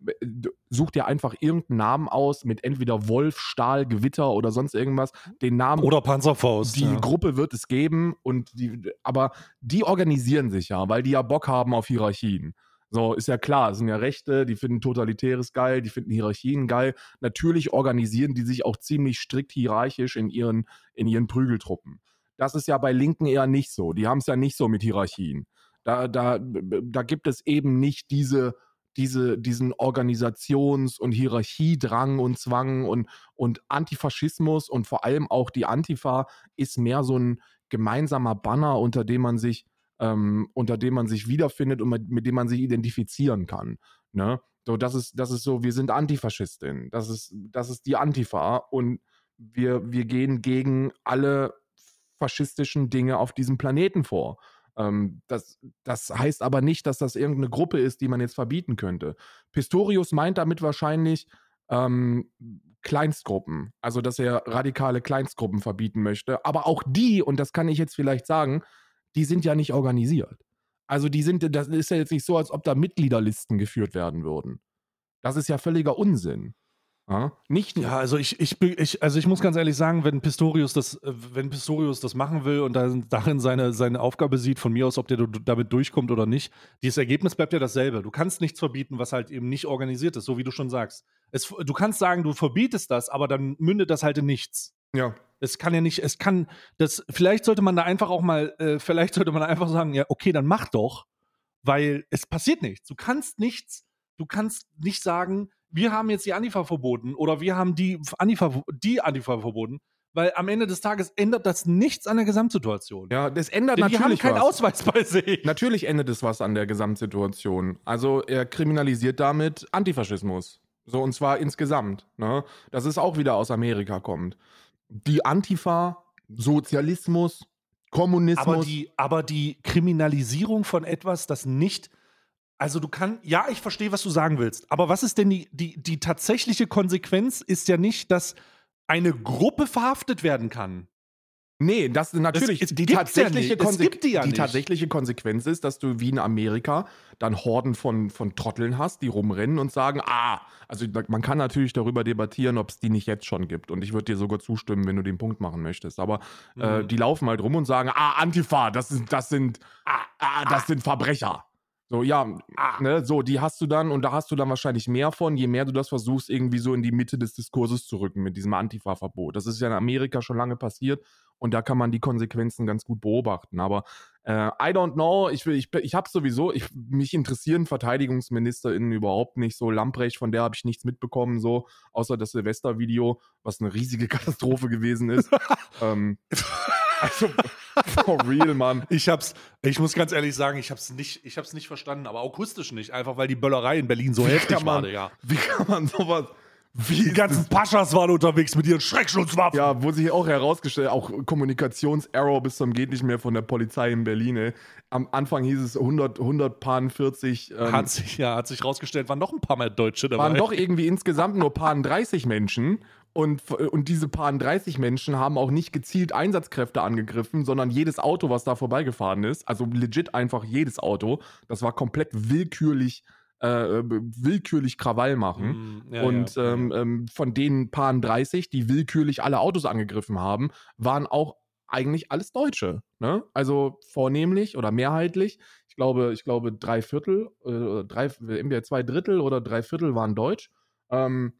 [SPEAKER 2] sucht ja einfach irgendeinen Namen aus mit entweder Wolf, Stahl, Gewitter oder sonst irgendwas. Den Namen.
[SPEAKER 1] Oder Panzerfaust.
[SPEAKER 2] Die ja. Gruppe wird es geben und die, aber die organisieren sich ja, weil die ja Bock haben auf Hierarchien. So, ist ja klar, es sind ja Rechte, die finden Totalitäres geil, die finden Hierarchien geil. Natürlich organisieren die sich auch ziemlich strikt hierarchisch in ihren, in ihren Prügeltruppen. Das ist ja bei Linken eher nicht so. Die haben es ja nicht so mit Hierarchien. Da, da, da gibt es eben nicht diese, diese, diesen Organisations- und Hierarchiedrang und Zwang und, und Antifaschismus und vor allem auch die Antifa ist mehr so ein gemeinsamer Banner, unter dem man sich ähm, unter dem man sich wiederfindet und mit, mit dem man sich identifizieren kann. Ne? So, das ist, das ist so, wir sind Antifaschistin. Das ist, das ist die Antifa und wir, wir gehen gegen alle faschistischen Dinge auf diesem Planeten vor. Ähm, das, das heißt aber nicht, dass das irgendeine Gruppe ist, die man jetzt verbieten könnte. Pistorius meint damit wahrscheinlich ähm, Kleinstgruppen, also dass er radikale Kleinstgruppen verbieten möchte. Aber auch die, und das kann ich jetzt vielleicht sagen, die sind ja nicht organisiert. Also die sind, das ist ja jetzt nicht so, als ob da Mitgliederlisten geführt werden würden. Das ist ja völliger Unsinn. Ja, nicht
[SPEAKER 1] ja also ich, ich, ich, also ich muss ganz ehrlich sagen, wenn Pistorius das, äh, wenn Pistorius das machen will und dann darin seine, seine Aufgabe sieht, von mir aus, ob der damit durchkommt oder nicht, dieses Ergebnis bleibt ja dasselbe. Du kannst nichts verbieten, was halt eben nicht organisiert ist, so wie du schon sagst. Es, du kannst sagen, du verbietest das, aber dann mündet das halt in nichts.
[SPEAKER 2] Ja.
[SPEAKER 1] Es kann ja nicht, es kann, das, vielleicht sollte man da einfach auch mal, äh, vielleicht sollte man einfach sagen, ja, okay, dann mach doch, weil es passiert nichts. Du kannst nichts, du kannst nicht sagen, wir haben jetzt die Antifa verboten oder wir haben die Antifa, die Antifa verboten, weil am Ende des Tages ändert das nichts an der Gesamtsituation.
[SPEAKER 2] Ja, das ändert Denn natürlich
[SPEAKER 1] die haben keinen was. Ausweis bei sich.
[SPEAKER 2] Natürlich ändert es was an der Gesamtsituation. Also er kriminalisiert damit Antifaschismus. So, und zwar insgesamt. Ne? Das ist auch wieder aus Amerika kommt. Die Antifa, Sozialismus, Kommunismus.
[SPEAKER 1] Aber die, aber die Kriminalisierung von etwas, das nicht. Also du kannst, ja, ich verstehe, was du sagen willst, aber was ist denn die, die, die tatsächliche Konsequenz ist ja nicht, dass eine Gruppe verhaftet werden kann.
[SPEAKER 2] Nee, das natürlich. Es die, tatsächliche ja die, ja die tatsächliche Konsequenz ist, dass du wie in Amerika dann Horden von, von Trotteln hast, die rumrennen und sagen, ah, also man kann natürlich darüber debattieren, ob es die nicht jetzt schon gibt. Und ich würde dir sogar zustimmen, wenn du den Punkt machen möchtest. Aber äh, mhm. äh, die laufen halt rum und sagen, ah, Antifa, das sind, das sind, ah, ah, das sind Verbrecher. So, ja, ah. ne, so, die hast du dann und da hast du dann wahrscheinlich mehr von, je mehr du das versuchst, irgendwie so in die Mitte des Diskurses zu rücken mit diesem Antifa-Verbot. Das ist ja in Amerika schon lange passiert und da kann man die Konsequenzen ganz gut beobachten. Aber äh, I don't know, ich, will, ich, ich habe sowieso, ich, mich interessieren VerteidigungsministerInnen überhaupt nicht so. Lamprecht, von der habe ich nichts mitbekommen, so, außer das Silvester-Video, was eine riesige Katastrophe gewesen ist. ähm,
[SPEAKER 1] also, for real, Mann. Ich hab's, ich muss ganz ehrlich sagen, ich hab's nicht, ich hab's nicht verstanden, aber akustisch nicht, einfach weil die Böllerei in Berlin so wie heftig
[SPEAKER 2] war,
[SPEAKER 1] ja.
[SPEAKER 2] Wie kann man sowas,
[SPEAKER 1] wie die ganzen Paschas waren unterwegs mit ihren Schreckschutzwaffen.
[SPEAKER 2] Ja, wo sich auch herausgestellt, auch Kommunikationserror bis zum geht nicht mehr von der Polizei in Berlin. Ey. Am Anfang hieß es 100, 100 Paaren 40.
[SPEAKER 1] Ähm, hat sich ja, hat sich herausgestellt, waren noch ein paar mehr Deutsche dabei.
[SPEAKER 2] Waren doch irgendwie insgesamt nur Paaren 30 Menschen. Und, und diese Paaren 30 Menschen haben auch nicht gezielt Einsatzkräfte angegriffen, sondern jedes Auto, was da vorbeigefahren ist, also legit einfach jedes Auto, das war komplett willkürlich äh, willkürlich Krawall machen. Mm, ja, und ja. Ähm, ähm, von den Paaren 30, die willkürlich alle Autos angegriffen haben, waren auch eigentlich alles Deutsche. Ne? Also vornehmlich oder mehrheitlich. Ich glaube, ich glaube, drei Viertel, äh, drei, entweder zwei Drittel oder drei Viertel waren deutsch. Ähm,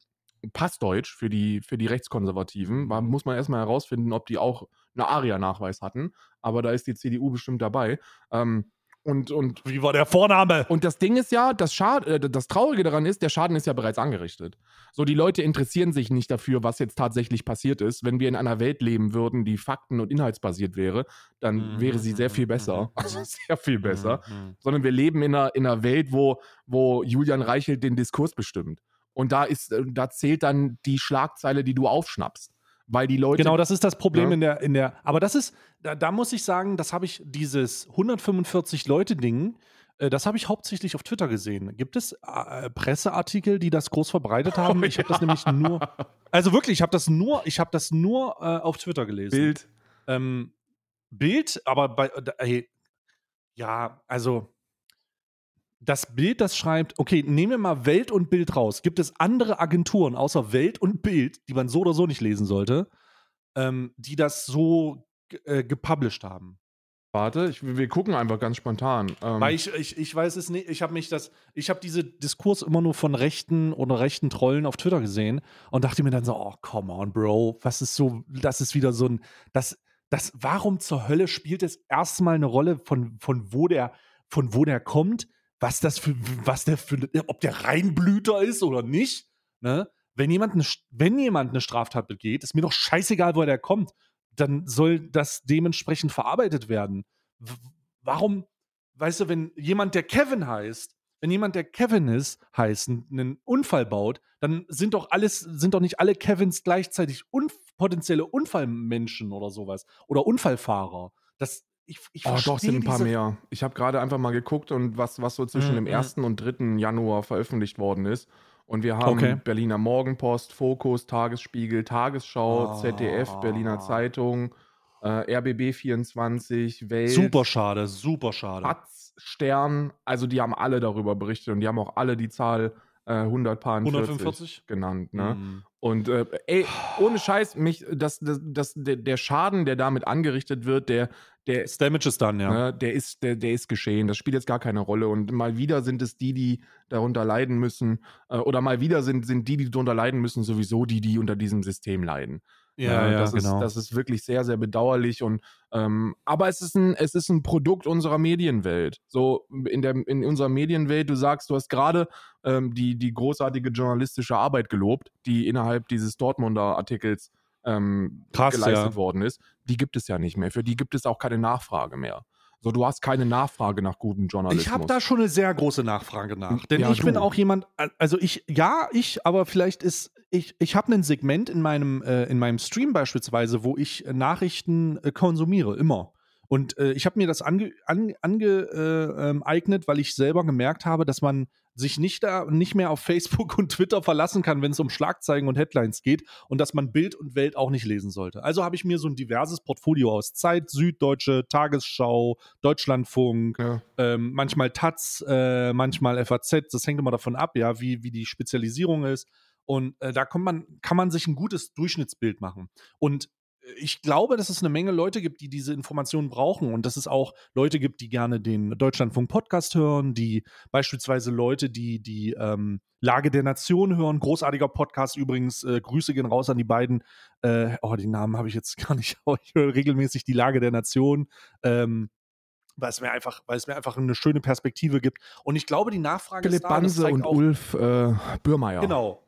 [SPEAKER 2] Passdeutsch für die, für die Rechtskonservativen. Da muss man erstmal herausfinden, ob die auch einen ARIA-Nachweis hatten. Aber da ist die CDU bestimmt dabei. Ähm, und, und,
[SPEAKER 1] Wie war der Vorname?
[SPEAKER 2] Und das Ding ist ja, das, Schad, äh, das Traurige daran ist, der Schaden ist ja bereits angerichtet. So, die Leute interessieren sich nicht dafür, was jetzt tatsächlich passiert ist. Wenn wir in einer Welt leben würden, die fakten- und inhaltsbasiert wäre, dann mhm. wäre sie sehr viel besser. Mhm. Also sehr viel besser. Mhm. Sondern wir leben in einer, in einer Welt, wo, wo Julian Reichelt den Diskurs bestimmt. Und da ist, äh, da zählt dann die Schlagzeile, die du aufschnappst weil die Leute.
[SPEAKER 1] Genau, das ist das Problem ja. in der, in der. Aber das ist, da, da muss ich sagen, das habe ich, dieses 145 Leute-Ding, äh, das habe ich hauptsächlich auf Twitter gesehen. Gibt es äh, Presseartikel, die das groß verbreitet haben? Oh, ich habe ja. das nämlich nur. Also wirklich, ich habe das nur, ich habe das nur äh, auf Twitter gelesen.
[SPEAKER 2] Bild.
[SPEAKER 1] Ähm, Bild, aber bei, äh, ja, also das Bild, das schreibt, okay, nehmen wir mal Welt und Bild raus. Gibt es andere Agenturen außer Welt und Bild, die man so oder so nicht lesen sollte, ähm, die das so äh, gepublished haben?
[SPEAKER 2] Warte, ich, wir gucken einfach ganz spontan.
[SPEAKER 1] Ähm. Weil ich, ich, ich weiß es nicht, ich habe mich das, ich habe diese Diskurs immer nur von rechten oder rechten Trollen auf Twitter gesehen und dachte mir dann so, oh, come on, Bro, was ist so, das ist wieder so ein, das, das, warum zur Hölle spielt es erstmal eine Rolle, von, von wo der, von wo der kommt? Was das für, was der für, ob der Reinblüter ist oder nicht. Ne? Wenn, jemand eine, wenn jemand eine Straftat begeht, ist mir doch scheißegal, woher der kommt. Dann soll das dementsprechend verarbeitet werden. Warum, weißt du, wenn jemand, der Kevin heißt, wenn jemand, der Kevin ist, heißt, einen Unfall baut, dann sind doch alles, sind doch nicht alle Kevins gleichzeitig un potenzielle Unfallmenschen oder sowas. Oder Unfallfahrer. Das, ich, ich
[SPEAKER 2] oh, doch, sind ein paar mehr. Ich habe gerade einfach mal geguckt und was, was so zwischen mhm. dem 1. und 3. Januar veröffentlicht worden ist. Und wir haben okay. Berliner Morgenpost, Fokus, Tagesspiegel, Tagesschau, oh. ZDF, Berliner Zeitung, äh, RBB 24, Welt.
[SPEAKER 1] Super schade, super schade.
[SPEAKER 2] Hatz, Stern, also die haben alle darüber berichtet und die haben auch alle die Zahl äh, 145 genannt. Ne? Mhm. Und äh, ey, ohne Scheiß, mich, das, das, das, der, der Schaden, der damit angerichtet wird, der, der
[SPEAKER 1] das Damage ist dann, ja.
[SPEAKER 2] Ne, der ist, der, der ist geschehen. Das spielt jetzt gar keine Rolle. Und mal wieder sind es die, die darunter leiden müssen, äh, oder mal wieder sind, sind die, die darunter leiden müssen, sowieso die, die unter diesem System leiden. Ja, äh, ja, das, genau. ist, das ist wirklich sehr, sehr bedauerlich. Und, ähm, aber es ist, ein, es ist ein Produkt unserer Medienwelt. So in, der, in unserer Medienwelt, du sagst, du hast gerade ähm, die, die großartige journalistische Arbeit gelobt, die innerhalb dieses Dortmunder Artikels ähm, Krass, geleistet ja. worden ist. Die gibt es ja nicht mehr. Für die gibt es auch keine Nachfrage mehr. So, du hast keine Nachfrage nach gutem Journalismus.
[SPEAKER 1] Ich habe da schon eine sehr große Nachfrage nach. Denn ja, ich du. bin auch jemand, also ich, ja, ich, aber vielleicht ist, ich, ich habe ein Segment in meinem, äh, in meinem Stream beispielsweise, wo ich Nachrichten äh, konsumiere, immer. Und äh, ich habe mir das angeeignet, ange, ange, äh, weil ich selber gemerkt habe, dass man sich nicht, da, nicht mehr auf Facebook und Twitter verlassen kann, wenn es um Schlagzeilen und Headlines geht und dass man Bild und Welt auch nicht lesen sollte. Also habe ich mir so ein diverses Portfolio aus Zeit, Süddeutsche, Tagesschau, Deutschlandfunk, ja. ähm, manchmal Taz, äh, manchmal FAZ, das hängt immer davon ab, ja, wie, wie die Spezialisierung ist. Und äh, da kann man, kann man sich ein gutes Durchschnittsbild machen. Und ich glaube, dass es eine Menge Leute gibt, die diese Informationen brauchen und dass es auch Leute gibt, die gerne den Deutschlandfunk-Podcast hören, die beispielsweise Leute, die die ähm, Lage der Nation hören. Großartiger Podcast übrigens. Äh, Grüße gehen raus an die beiden. Äh, oh, den Namen habe ich jetzt gar nicht. Aber ich höre regelmäßig die Lage der Nation. Ähm, weil es mir einfach, weil es mir einfach eine schöne Perspektive gibt. Und ich glaube, die Nachfrage
[SPEAKER 2] Philipp ist da, Banse und auch, Ulf äh, Bürmeier.
[SPEAKER 1] Genau.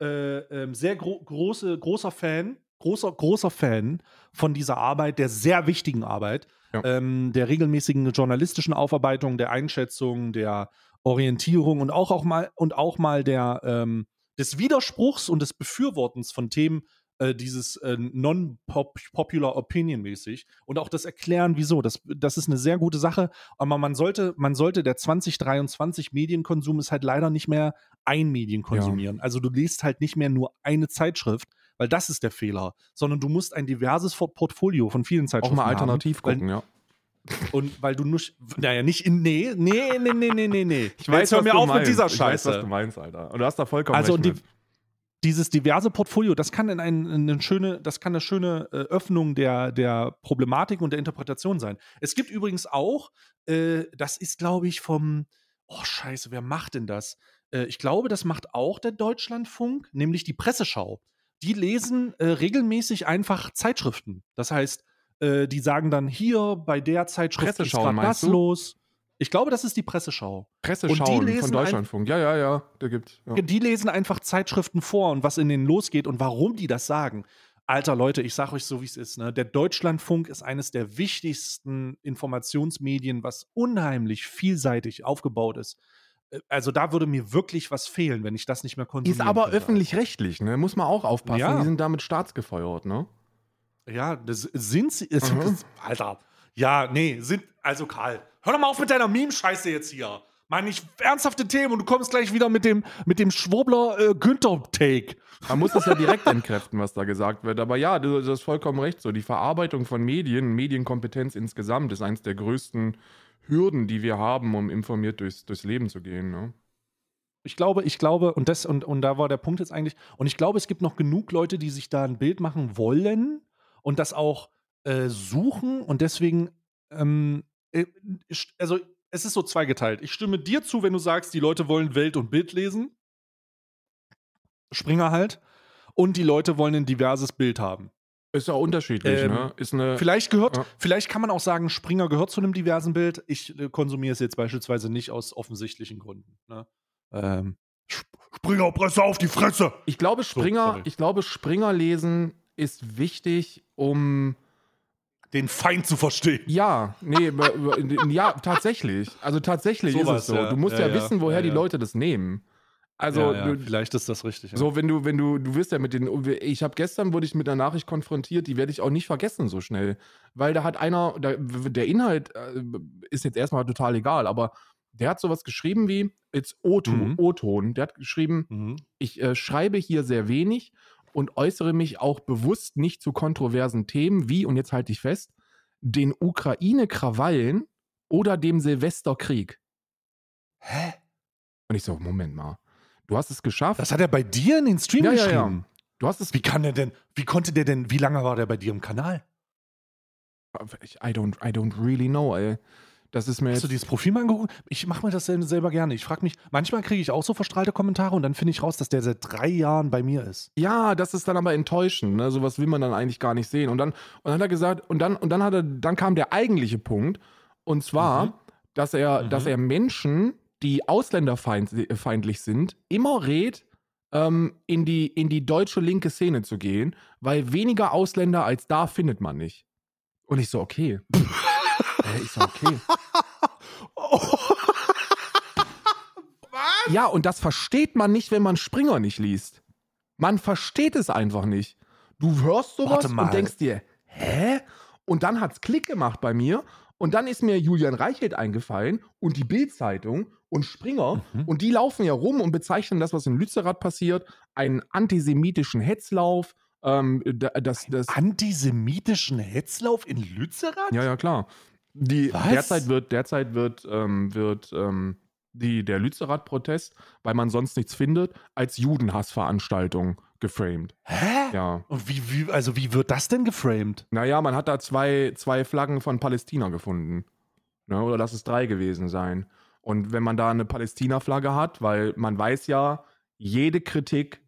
[SPEAKER 1] Äh, ähm, sehr gro große, großer Fan großer, großer Fan von dieser Arbeit, der sehr wichtigen Arbeit, ja. ähm, der regelmäßigen journalistischen Aufarbeitung, der Einschätzung, der Orientierung und auch, auch mal und auch mal der ähm, des Widerspruchs und des Befürwortens von Themen, äh, dieses äh, non-popular opinion mäßig und auch das Erklären, wieso. Das, das ist eine sehr gute Sache. Aber man sollte, man sollte der 2023 Medienkonsum ist halt leider nicht mehr ein Medien konsumieren. Ja. Also du liest halt nicht mehr nur eine Zeitschrift, weil das ist der Fehler, sondern du musst ein diverses Portfolio von vielen Zeitschriften
[SPEAKER 2] haben. Auch mal alternativ haben, gucken, ja.
[SPEAKER 1] Und weil du nicht, naja, nicht in, nee, nee, nee, nee, nee, nee, nee.
[SPEAKER 2] Ich weiß, Jetzt hör mir auf meinst. mit dieser Scheiße. Ich weiß, was du meinst, Alter. Und du hast da vollkommen
[SPEAKER 1] also,
[SPEAKER 2] recht.
[SPEAKER 1] Also, dieses diverse Portfolio, das kann in ein, in eine schöne, das kann eine schöne äh, Öffnung der, der Problematik und der Interpretation sein. Es gibt übrigens auch, äh, das ist, glaube ich, vom, oh Scheiße, wer macht denn das? Äh, ich glaube, das macht auch der Deutschlandfunk, nämlich die Presseschau die lesen äh, regelmäßig einfach Zeitschriften. Das heißt, äh, die sagen dann hier bei der Zeitschrift
[SPEAKER 2] ist gerade das du?
[SPEAKER 1] los. Ich glaube, das ist die Presseschau.
[SPEAKER 2] Presseschau von Deutschlandfunk. Ja, ja, ja, der gibt. Ja.
[SPEAKER 1] Die lesen einfach Zeitschriften vor und was in denen losgeht und warum die das sagen. Alter Leute, ich sage euch so, wie es ist. Ne? Der Deutschlandfunk ist eines der wichtigsten Informationsmedien, was unheimlich vielseitig aufgebaut ist. Äh, also da würde mir wirklich was fehlen, wenn ich das nicht mehr konsumiere.
[SPEAKER 2] Ist aber öffentlich-rechtlich, ne? Muss man auch aufpassen. Ja. Die sind damit staatsgefeuert, ne?
[SPEAKER 1] Ja, das sind sie. Das, mhm. Alter. Ja, nee, sind. Also Karl, hör doch mal auf mit deiner Meme-Scheiße jetzt hier. Meine ich ernsthafte Themen und du kommst gleich wieder mit dem, mit dem Schwurbler äh, Günther-Take.
[SPEAKER 2] Man muss es ja direkt entkräften, was da gesagt wird. Aber ja, du, du hast vollkommen recht. So, die Verarbeitung von Medien, Medienkompetenz insgesamt ist eines der größten Hürden, die wir haben, um informiert durchs, durchs Leben zu gehen. Ne?
[SPEAKER 1] Ich glaube, ich glaube, und das, und, und da war der Punkt jetzt eigentlich, und ich glaube, es gibt noch genug Leute, die sich da ein Bild machen wollen und das auch äh, suchen und deswegen, ähm, äh, also es ist so zweigeteilt. Ich stimme dir zu, wenn du sagst, die Leute wollen Welt und Bild lesen. Springer halt. Und die Leute wollen ein diverses Bild haben.
[SPEAKER 2] Ist ja unterschiedlich, ähm, ne?
[SPEAKER 1] Ist eine, vielleicht gehört, ja. vielleicht kann man auch sagen, Springer gehört zu einem diversen Bild. Ich äh, konsumiere es jetzt beispielsweise nicht aus offensichtlichen Gründen. Ne? Ähm,
[SPEAKER 2] Springer, Presse auf die Fresse! Ich glaube, Springer, so, ich glaube, Springer lesen ist wichtig, um
[SPEAKER 1] den Feind zu verstehen.
[SPEAKER 2] Ja, nee, ja, tatsächlich. Also tatsächlich so ist was, es so. Ja. Du musst ja, ja wissen, woher die Leute das nehmen. Also
[SPEAKER 1] ja, ja, du, vielleicht ist das richtig.
[SPEAKER 2] Ja. So, wenn du, wenn du, du wirst ja mit den, ich habe gestern wurde ich mit einer Nachricht konfrontiert, die werde ich auch nicht vergessen so schnell, weil da hat einer, der, der Inhalt äh, ist jetzt erstmal total egal, aber der hat sowas geschrieben wie jetzt O-Ton, mhm. O-Ton. Der hat geschrieben, mhm. ich äh, schreibe hier sehr wenig und äußere mich auch bewusst nicht zu kontroversen Themen wie und jetzt halte ich fest, den Ukraine-Krawallen oder dem Silvesterkrieg.
[SPEAKER 1] Hä?
[SPEAKER 2] Und ich so, Moment mal. Du hast es geschafft.
[SPEAKER 1] Das hat er bei dir in den Stream ja, geschrieben. Ja, ja.
[SPEAKER 2] Du hast es.
[SPEAKER 1] Wie kann er denn? Wie konnte der denn? Wie lange war der bei dir im Kanal?
[SPEAKER 2] I don't, I don't really know, ey. Das ist mir
[SPEAKER 1] Hast du dieses Profil mal angeguckt? Ich mache mir das selber gerne. Ich frage mich, manchmal kriege ich auch so verstrahlte Kommentare und dann finde ich raus, dass der seit drei Jahren bei mir ist.
[SPEAKER 2] Ja, das ist dann aber enttäuschend. Ne? Sowas will man dann eigentlich gar nicht sehen. Und dann, und dann hat er gesagt, und dann, und dann hat er, dann kam der eigentliche Punkt. Und zwar, mhm. dass er, mhm. dass er Menschen die ausländerfeindlich sind, immer rät, ähm, in, die, in die deutsche linke Szene zu gehen, weil weniger Ausländer als da findet man nicht. Und ich so, okay. Äh, ist okay. Was? Ja, und das versteht man nicht, wenn man Springer nicht liest. Man versteht es einfach nicht. Du hörst sowas und denkst dir, hä? Und dann hat's Klick gemacht bei mir. Und dann ist mir Julian Reichelt eingefallen und die Bild-Zeitung und Springer. Mhm. Und die laufen ja rum und bezeichnen das, was in Lützerath passiert, einen antisemitischen Hetzlauf. Ähm, das, das
[SPEAKER 1] antisemitischen Hetzlauf in Lützerath?
[SPEAKER 2] Ja, ja, klar. Die, derzeit wird, derzeit wird, ähm, wird ähm, die, der Lützerath-Protest, weil man sonst nichts findet, als Judenhassveranstaltung geframed.
[SPEAKER 1] Hä? Ja. Und wie, wie, also wie wird das denn geframed?
[SPEAKER 2] Naja, man hat da zwei, zwei Flaggen von Palästina gefunden. Ne? Oder lass es drei gewesen sein. Und wenn man da eine Palästina-Flagge hat, weil man weiß ja, jede Kritik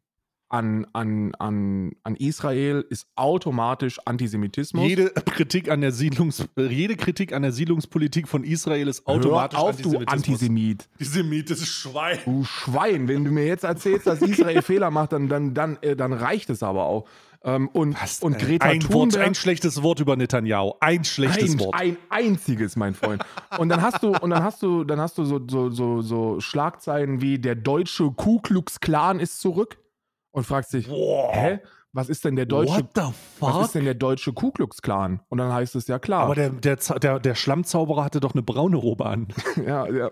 [SPEAKER 2] an, an, an, an Israel ist automatisch Antisemitismus.
[SPEAKER 1] Jede Kritik an der Siedlungs, jede Kritik an der Siedlungspolitik von Israel ist automatisch
[SPEAKER 2] Hör auf, Antisemitismus. du Antisemit.
[SPEAKER 1] Antisemitisches Schwein.
[SPEAKER 2] Du Schwein, wenn du mir jetzt erzählst, dass Israel Fehler macht, dann, dann, dann, äh, dann reicht es aber auch. Ähm, und, Was, und Greta
[SPEAKER 1] ein Thunberg. Wort, ein schlechtes Wort über Netanyahu. Ein schlechtes
[SPEAKER 2] ein,
[SPEAKER 1] Wort.
[SPEAKER 2] Ein einziges, mein Freund. Und dann hast du, und dann hast du, dann hast du so, so, so, so Schlagzeilen wie der deutsche Ku Klux Klan ist zurück und fragst dich, wow. hä? Was ist denn der deutsche? Was ist denn der deutsche Ku Klux Klan? Und dann heißt es ja klar.
[SPEAKER 1] Aber der, der, der, der Schlammzauberer hatte doch eine braune Robe an.
[SPEAKER 2] ja, ja.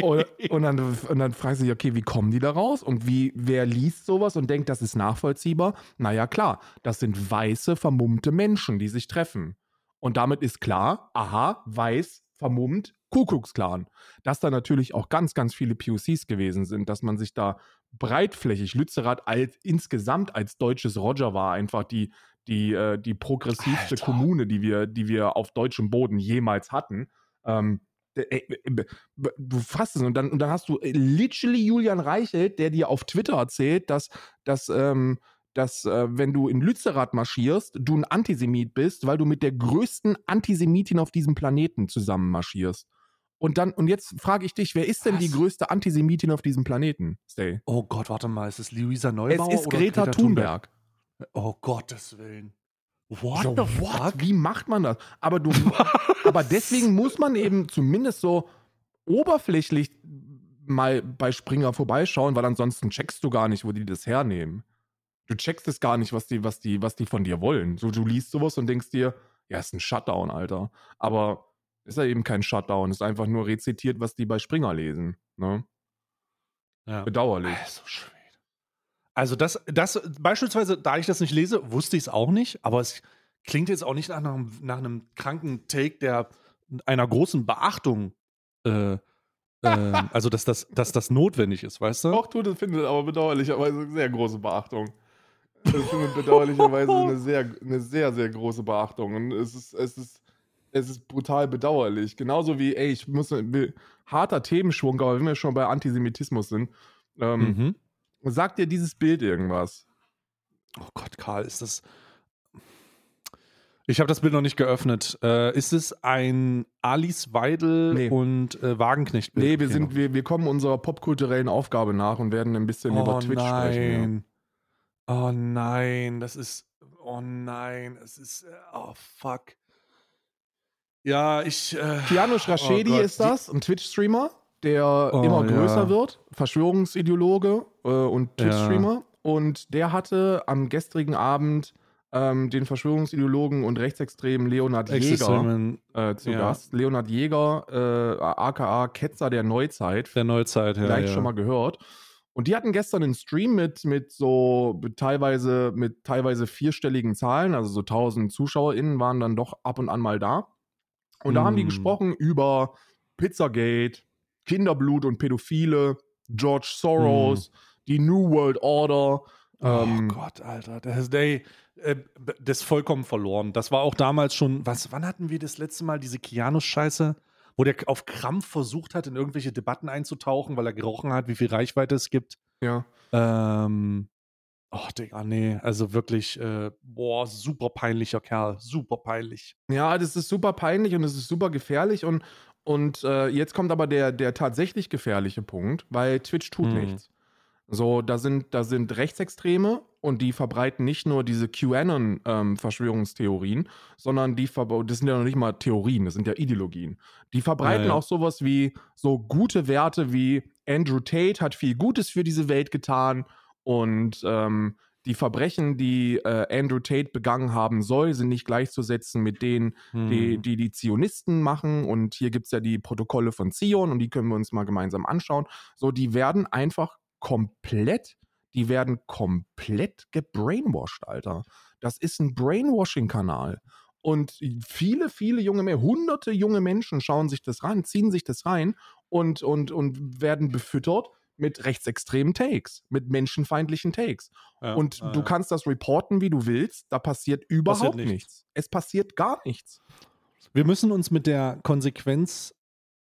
[SPEAKER 2] Und, und, dann, und dann fragst du dich, okay, wie kommen die da raus? Und wie, wer liest sowas und denkt, das ist nachvollziehbar? Naja, klar, das sind weiße, vermummte Menschen, die sich treffen. Und damit ist klar, aha, weiß, vermummt, Kuckucksklan. Dass da natürlich auch ganz, ganz viele POCs gewesen sind, dass man sich da breitflächig, Lützerath als, insgesamt als deutsches Roger war einfach die, die, äh, die progressivste Alter. Kommune, die wir, die wir auf deutschem Boden jemals hatten. Ähm, du fasst es und dann, und dann hast du äh, literally Julian Reichelt, der dir auf Twitter erzählt, dass, dass, ähm, dass äh, wenn du in Lützerath marschierst, du ein Antisemit bist, weil du mit der größten Antisemitin auf diesem Planeten zusammen marschierst. Und dann, und jetzt frage ich dich, wer ist denn Was? die größte Antisemitin auf diesem Planeten?
[SPEAKER 1] Stay. Oh Gott, warte mal, ist es Luisa Neubauer?
[SPEAKER 2] Es ist Greta, Greta Thunberg.
[SPEAKER 1] Thunberg. Oh Gottes Willen.
[SPEAKER 2] What so, the fuck? Wie macht man das? Aber du, aber deswegen muss man eben zumindest so oberflächlich mal bei Springer vorbeischauen, weil ansonsten checkst du gar nicht, wo die das hernehmen. Du checkst es gar nicht, was die, was die, was die von dir wollen. So, du liest sowas und denkst dir, ja, ist ein Shutdown, Alter. Aber ist ja eben kein Shutdown, ist einfach nur rezitiert, was die bei Springer lesen. Ne? Ja. Bedauerlich.
[SPEAKER 1] Also, also das, das, beispielsweise, da ich das nicht lese, wusste ich es auch nicht, aber es klingt jetzt auch nicht nach einem, nach einem kranken Take, der einer großen Beachtung, äh, äh, also dass das, dass das notwendig ist, weißt du?
[SPEAKER 2] Auch du, das findet aber bedauerlicherweise sehr große Beachtung. Das findet bedauerlicherweise eine sehr, eine sehr, sehr große Beachtung. Und es ist, es ist, es ist brutal bedauerlich. Genauso wie, ey, ich muss, will, harter Themenschwung, aber wenn wir schon bei Antisemitismus sind, ähm, mhm. sagt dir dieses Bild irgendwas?
[SPEAKER 1] Oh Gott, Karl, ist das. Ich habe das Bild noch nicht geöffnet. Äh, ist es ein Alice Weidel nee. und äh, Wagenknecht-Bild?
[SPEAKER 2] Nee, wir, sind, wir, wir kommen unserer popkulturellen Aufgabe nach und werden ein bisschen oh über Twitch nein. sprechen.
[SPEAKER 1] Ja. Oh nein, das ist. Oh nein, es ist. Oh fuck. Ja, ich. Äh,
[SPEAKER 2] Kianush Rashedi oh ist das, ein Twitch-Streamer, der oh, immer größer ja. wird. Verschwörungsideologe äh, und Twitch-Streamer. Ja. Und der hatte am gestrigen Abend ähm, den Verschwörungsideologen und Rechtsextremen Leonhard Jäger äh, zu ja. Gast. Leonhard Jäger, äh, aka Ketzer der Neuzeit.
[SPEAKER 1] Der Neuzeit,
[SPEAKER 2] ja. Vielleicht schon mal gehört. Und die hatten gestern einen Stream mit, mit so teilweise, mit teilweise vierstelligen Zahlen, also so 1000 ZuschauerInnen waren dann doch ab und an mal da. Und da haben die hm. gesprochen über Pizzagate, Kinderblut und Pädophile, George Soros, mm. die New World Order.
[SPEAKER 1] Oh ähm, Gott, Alter. Das, ey, äh, das ist vollkommen verloren. Das war auch damals schon, was, wann hatten wir das letzte Mal diese Kianus-Scheiße? Wo der auf Krampf versucht hat, in irgendwelche Debatten einzutauchen, weil er gerochen hat, wie viel Reichweite es gibt.
[SPEAKER 2] Ja.
[SPEAKER 1] Ähm, Oh, Digga, nee. Also wirklich, äh, boah, super peinlicher Kerl. Super peinlich.
[SPEAKER 2] Ja, das ist super peinlich und es ist super gefährlich. Und, und äh, jetzt kommt aber der, der tatsächlich gefährliche Punkt, weil Twitch tut mhm. nichts. So, da sind, da sind Rechtsextreme und die verbreiten nicht nur diese QAnon-Verschwörungstheorien, ähm, sondern die das sind ja noch nicht mal Theorien, das sind ja Ideologien. Die verbreiten ja, ja. auch sowas wie so gute Werte wie Andrew Tate hat viel Gutes für diese Welt getan und ähm, die Verbrechen, die äh, Andrew Tate begangen haben soll, sind nicht gleichzusetzen mit denen, hm. die, die, die Zionisten machen. Und hier gibt es ja die Protokolle von Zion und die können wir uns mal gemeinsam anschauen. So, die werden einfach komplett, die werden komplett gebrainwashed, Alter. Das ist ein Brainwashing-Kanal. Und viele, viele junge Menschen, hunderte junge Menschen schauen sich das rein, ziehen sich das rein und, und, und werden befüttert mit rechtsextremen Takes, mit menschenfeindlichen Takes. Ja, und äh, du kannst das reporten, wie du willst, da passiert überhaupt passiert nichts. nichts. Es passiert gar nichts.
[SPEAKER 1] Wir müssen uns mit der Konsequenz,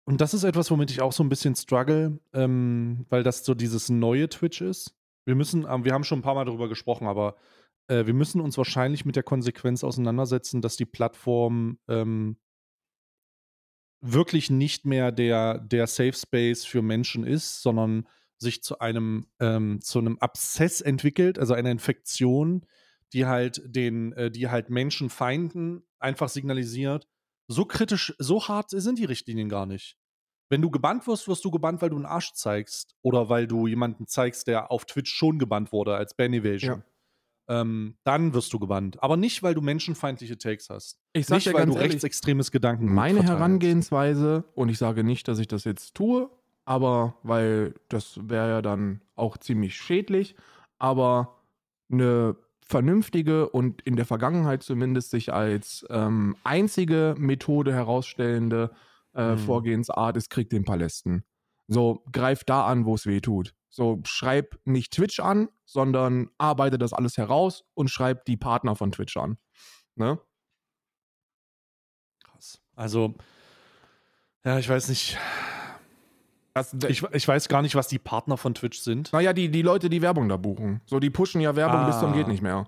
[SPEAKER 1] und das ist etwas, womit ich auch so ein bisschen struggle, ähm, weil das so dieses neue Twitch ist. Wir müssen, äh, wir haben schon ein paar Mal darüber gesprochen, aber äh, wir müssen uns wahrscheinlich mit der Konsequenz auseinandersetzen, dass die Plattform ähm, wirklich nicht mehr der, der Safe Space für Menschen ist, sondern sich zu einem, ähm, zu einem Abszess entwickelt, also einer Infektion, die halt den, äh, die halt Menschenfeinden einfach signalisiert, so kritisch, so hart sind die Richtlinien gar nicht. Wenn du gebannt wirst, wirst du gebannt, weil du einen Arsch zeigst oder weil du jemanden zeigst, der auf Twitch schon gebannt wurde als Ban Evasion. Ja ähm, dann wirst du gebannt. Aber nicht, weil du menschenfeindliche Takes hast.
[SPEAKER 2] Ich sag nicht, weil du ehrlich, rechtsextremes Gedanken Meine verteilst. Herangehensweise, und ich sage nicht, dass ich das jetzt tue, aber weil das wäre ja dann auch ziemlich schädlich, aber eine vernünftige und in der Vergangenheit zumindest sich als ähm, einzige Methode herausstellende äh, hm. Vorgehensart ist Krieg den Palästen. So, greif da an, wo es weh tut. So, schreib nicht Twitch an, sondern arbeite das alles heraus und schreib die Partner von Twitch an. Ne?
[SPEAKER 1] Krass. Also, ja, ich weiß nicht. Das, ich, ich, weiß gar nicht, was die Partner von Twitch sind.
[SPEAKER 2] Naja, die, die Leute, die Werbung da buchen. So, die pushen ja Werbung ah. bis zum geht nicht mehr.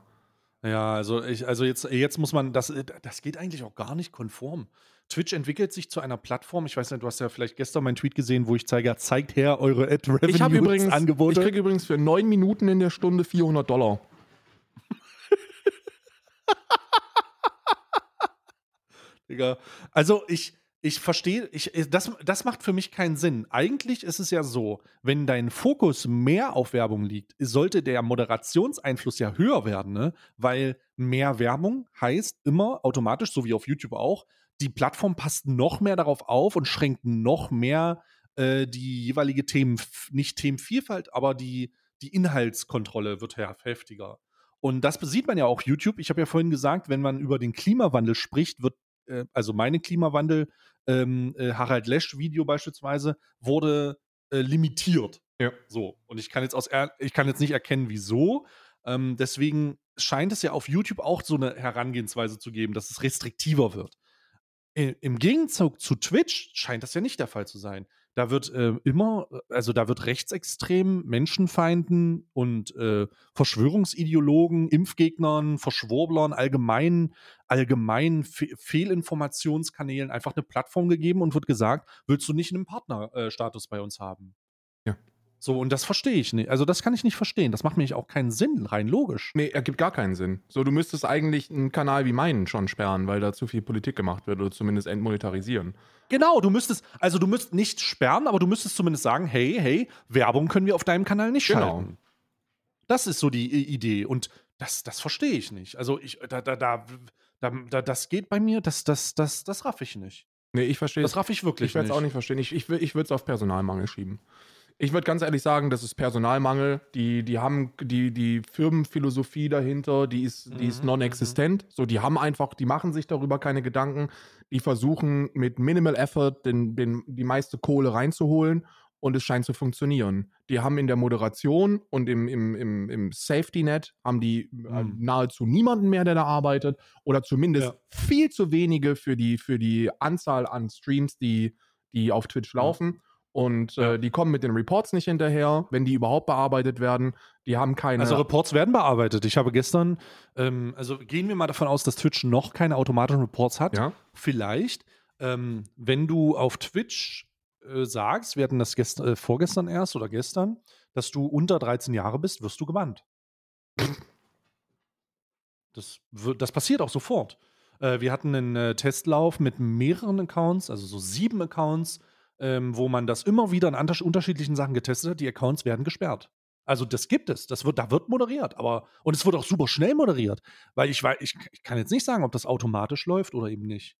[SPEAKER 1] Ja, also ich, also jetzt, jetzt muss man, das, das geht eigentlich auch gar nicht konform. Twitch entwickelt sich zu einer Plattform. Ich weiß nicht, du hast ja vielleicht gestern meinen Tweet gesehen, wo ich zeige, zeigt her eure
[SPEAKER 2] Ad-Revenue-Angebote. Ich kriege übrigens für neun Minuten in der Stunde 400 Dollar.
[SPEAKER 1] Digga. Also ich, ich verstehe, ich, das, das macht für mich keinen Sinn. Eigentlich ist es ja so, wenn dein Fokus mehr auf Werbung liegt, sollte der Moderationseinfluss ja höher werden, ne? Weil mehr Werbung heißt immer automatisch, so wie auf YouTube auch, die Plattform passt noch mehr darauf auf und schränkt noch mehr äh, die jeweilige Themen, nicht Themenvielfalt, aber die, die Inhaltskontrolle wird heftiger. Und das sieht man ja auch YouTube. Ich habe ja vorhin gesagt, wenn man über den Klimawandel spricht, wird, äh, also meine Klimawandel, ähm, äh, Harald Lesch-Video beispielsweise, wurde äh, limitiert. Ja. So. Und ich kann jetzt aus ich kann jetzt nicht erkennen, wieso. Ähm, deswegen scheint es ja auf YouTube auch so eine Herangehensweise zu geben, dass es restriktiver wird. Im Gegenzug zu Twitch scheint das ja nicht der Fall zu sein. Da wird äh, immer, also da wird rechtsextremen, Menschenfeinden und äh, Verschwörungsideologen, Impfgegnern, Verschwurblern, allgemein, allgemein Fe Fehlinformationskanälen einfach eine Plattform gegeben und wird gesagt, willst du nicht einen Partnerstatus äh, bei uns haben? So, und das verstehe ich nicht. Also, das kann ich nicht verstehen. Das macht mir auch keinen Sinn, rein logisch.
[SPEAKER 2] Nee, ergibt gar keinen Sinn. So, du müsstest eigentlich einen Kanal wie meinen schon sperren, weil da zu viel Politik gemacht wird oder zumindest entmonetarisieren.
[SPEAKER 1] Genau, du müsstest, also du müsstest nicht sperren, aber du müsstest zumindest sagen, hey, hey, Werbung können wir auf deinem Kanal nicht genau. schalten. Das ist so die Idee. Und das, das verstehe ich nicht. Also, ich, da, da, da, da, das geht bei mir, das, das, das, das raff ich nicht.
[SPEAKER 2] Nee, ich verstehe
[SPEAKER 1] Das raff ich wirklich
[SPEAKER 2] ich nicht. Ich werde es auch nicht verstehen. Ich, ich, ich würde es auf Personalmangel schieben. Ich würde ganz ehrlich sagen, das ist Personalmangel. Die, die haben die, die Firmenphilosophie dahinter, die ist, die ist mhm, non-existent. Mhm. So, die haben einfach, die machen sich darüber keine Gedanken. Die versuchen mit Minimal Effort den, den, die meiste Kohle reinzuholen und es scheint zu funktionieren. Die haben in der Moderation und im, im, im, im Safety Net haben die äh, mhm. nahezu niemanden mehr, der da arbeitet oder zumindest ja. viel zu wenige für die, für die Anzahl an Streams, die, die auf Twitch laufen. Ja. Und äh, die kommen mit den Reports nicht hinterher, wenn die überhaupt bearbeitet werden. Die haben keine.
[SPEAKER 1] Also Reports werden bearbeitet. Ich habe gestern, ähm, also gehen wir mal davon aus, dass Twitch noch keine automatischen Reports hat. Ja. Vielleicht, ähm, wenn du auf Twitch äh, sagst, wir hatten das gest äh, vorgestern erst oder gestern, dass du unter 13 Jahre bist, wirst du gebannt. Das, das passiert auch sofort. Äh, wir hatten einen äh, Testlauf mit mehreren Accounts, also so sieben Accounts, ähm, wo man das immer wieder in unterschiedlichen Sachen getestet hat. Die Accounts werden gesperrt. Also das gibt es. Das wird, da wird moderiert, aber und es wird auch super schnell moderiert, weil ich, ich, ich kann jetzt nicht sagen, ob das automatisch läuft oder eben nicht.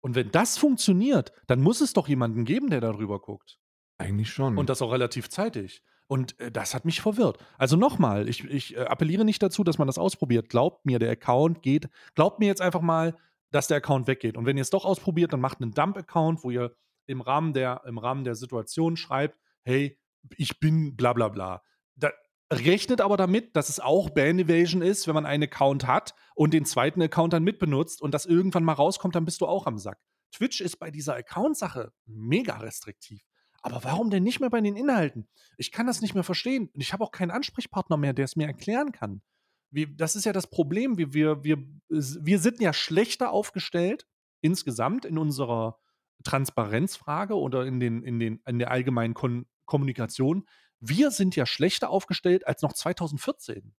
[SPEAKER 1] Und wenn das funktioniert, dann muss es doch jemanden geben, der darüber guckt.
[SPEAKER 2] Eigentlich schon.
[SPEAKER 1] Und das auch relativ zeitig. Und äh, das hat mich verwirrt. Also nochmal, ich, ich äh, appelliere nicht dazu, dass man das ausprobiert. Glaubt mir, der Account geht. Glaubt mir jetzt einfach mal, dass der Account weggeht. Und wenn ihr es doch ausprobiert, dann macht einen Dump-Account, wo ihr im Rahmen, der, im Rahmen der Situation schreibt, hey, ich bin bla bla bla. Da, rechnet aber damit, dass es auch Band Evasion ist, wenn man einen Account hat und den zweiten Account dann mitbenutzt und das irgendwann mal rauskommt, dann bist du auch am Sack. Twitch ist bei dieser Account-Sache mega restriktiv. Aber warum denn nicht mehr bei den Inhalten? Ich kann das nicht mehr verstehen. Und ich habe auch keinen Ansprechpartner mehr, der es mir erklären kann. Wie, das ist ja das Problem. Wir, wir, wir, wir sind ja schlechter aufgestellt insgesamt in unserer Transparenzfrage oder in, den, in, den, in der allgemeinen Kon Kommunikation. Wir sind ja schlechter aufgestellt als noch 2014.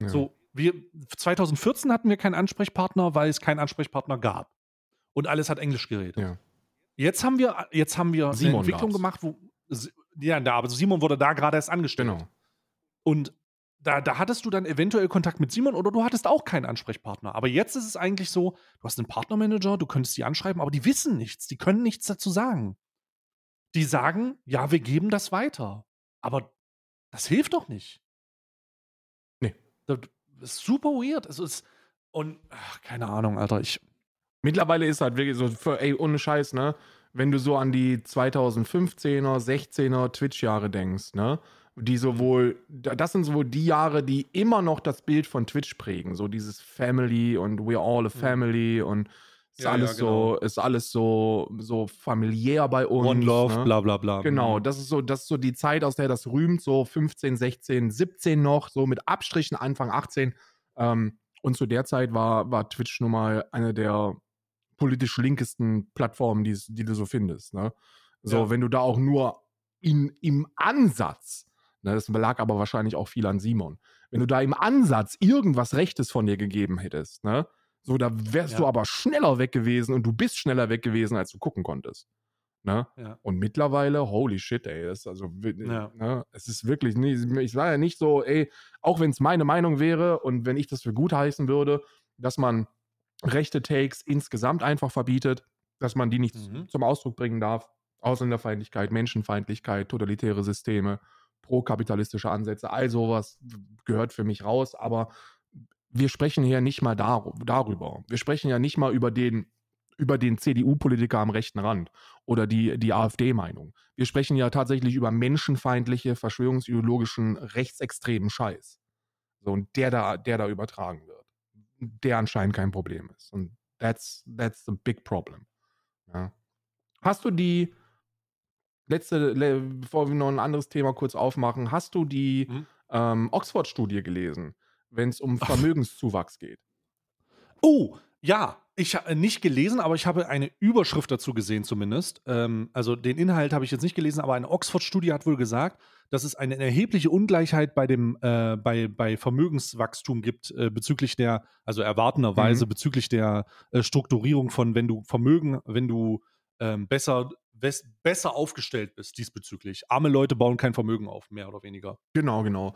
[SPEAKER 1] Ja. So, wir, 2014 hatten wir keinen Ansprechpartner, weil es keinen Ansprechpartner gab. Und alles hat Englisch geredet. Ja. Jetzt haben wir, jetzt haben wir
[SPEAKER 2] Simon eine
[SPEAKER 1] Entwicklung gab's. gemacht, wo. Ja, aber Simon wurde da gerade erst angestellt. Genau. Und da, da hattest du dann eventuell Kontakt mit Simon oder du hattest auch keinen Ansprechpartner. Aber jetzt ist es eigentlich so, du hast einen Partnermanager, du könntest die anschreiben, aber die wissen nichts, die können nichts dazu sagen. Die sagen, ja, wir geben das weiter. Aber das hilft doch nicht.
[SPEAKER 2] Nee.
[SPEAKER 1] Das ist super weird. Es ist, und, ach, keine Ahnung, Alter, ich.
[SPEAKER 2] Mittlerweile ist halt wirklich so, für, ey, ohne Scheiß, ne? Wenn du so an die 2015er, 16er Twitch-Jahre denkst, ne? Die sowohl, das sind sowohl die Jahre, die immer noch das Bild von Twitch prägen, so dieses Family und we're all a mhm. family und ist ja, alles ja, genau. so, ist alles so, so familiär bei uns.
[SPEAKER 1] One Love, ne? bla bla bla.
[SPEAKER 2] Genau, mhm. das ist so, das ist so die Zeit, aus der das rühmt, so 15, 16, 17 noch, so mit Abstrichen Anfang 18. Ähm, und zu der Zeit war, war Twitch nun mal eine der politisch linkesten Plattformen, die, die du so findest. Ne? So, ja. wenn du da auch nur in, im Ansatz Ne, das lag aber wahrscheinlich auch viel an Simon. Wenn du da im Ansatz irgendwas Rechtes von dir gegeben hättest, ne, so, da wärst ja. du aber schneller weg gewesen und du bist schneller weg gewesen, als du gucken konntest. Ne? Ja. Und mittlerweile, holy shit, ey, ist also, ja. ne, es ist wirklich, ich war ja nicht so, ey, auch wenn es meine Meinung wäre und wenn ich das für gut heißen würde, dass man rechte Takes insgesamt einfach verbietet, dass man die nicht mhm. zum Ausdruck bringen darf. Ausländerfeindlichkeit, Menschenfeindlichkeit, totalitäre Systeme, prokapitalistische Ansätze, all sowas gehört für mich raus, aber wir sprechen hier nicht mal dar darüber. Wir sprechen ja nicht mal über den über den CDU-Politiker am rechten Rand oder die, die AfD-Meinung. Wir sprechen ja tatsächlich über menschenfeindliche, verschwörungsideologischen, rechtsextremen Scheiß. So, und der da, der da übertragen wird. Der anscheinend kein Problem ist. Und that's, that's the big problem. Ja. Hast du die, letzte, bevor wir noch ein anderes Thema kurz aufmachen, hast du die mhm. ähm, Oxford-Studie gelesen, wenn es um Vermögenszuwachs geht?
[SPEAKER 1] Oh, ja, ich habe nicht gelesen, aber ich habe eine Überschrift dazu gesehen zumindest. Ähm, also den Inhalt habe ich jetzt nicht gelesen, aber eine Oxford-Studie hat wohl gesagt, dass es eine erhebliche Ungleichheit bei dem äh, bei, bei Vermögenswachstum gibt äh, bezüglich der, also erwartenderweise mhm. bezüglich der äh, Strukturierung von, wenn du Vermögen, wenn du ähm, besser besser aufgestellt bist diesbezüglich. Arme Leute bauen kein Vermögen auf, mehr oder weniger.
[SPEAKER 2] Genau, genau.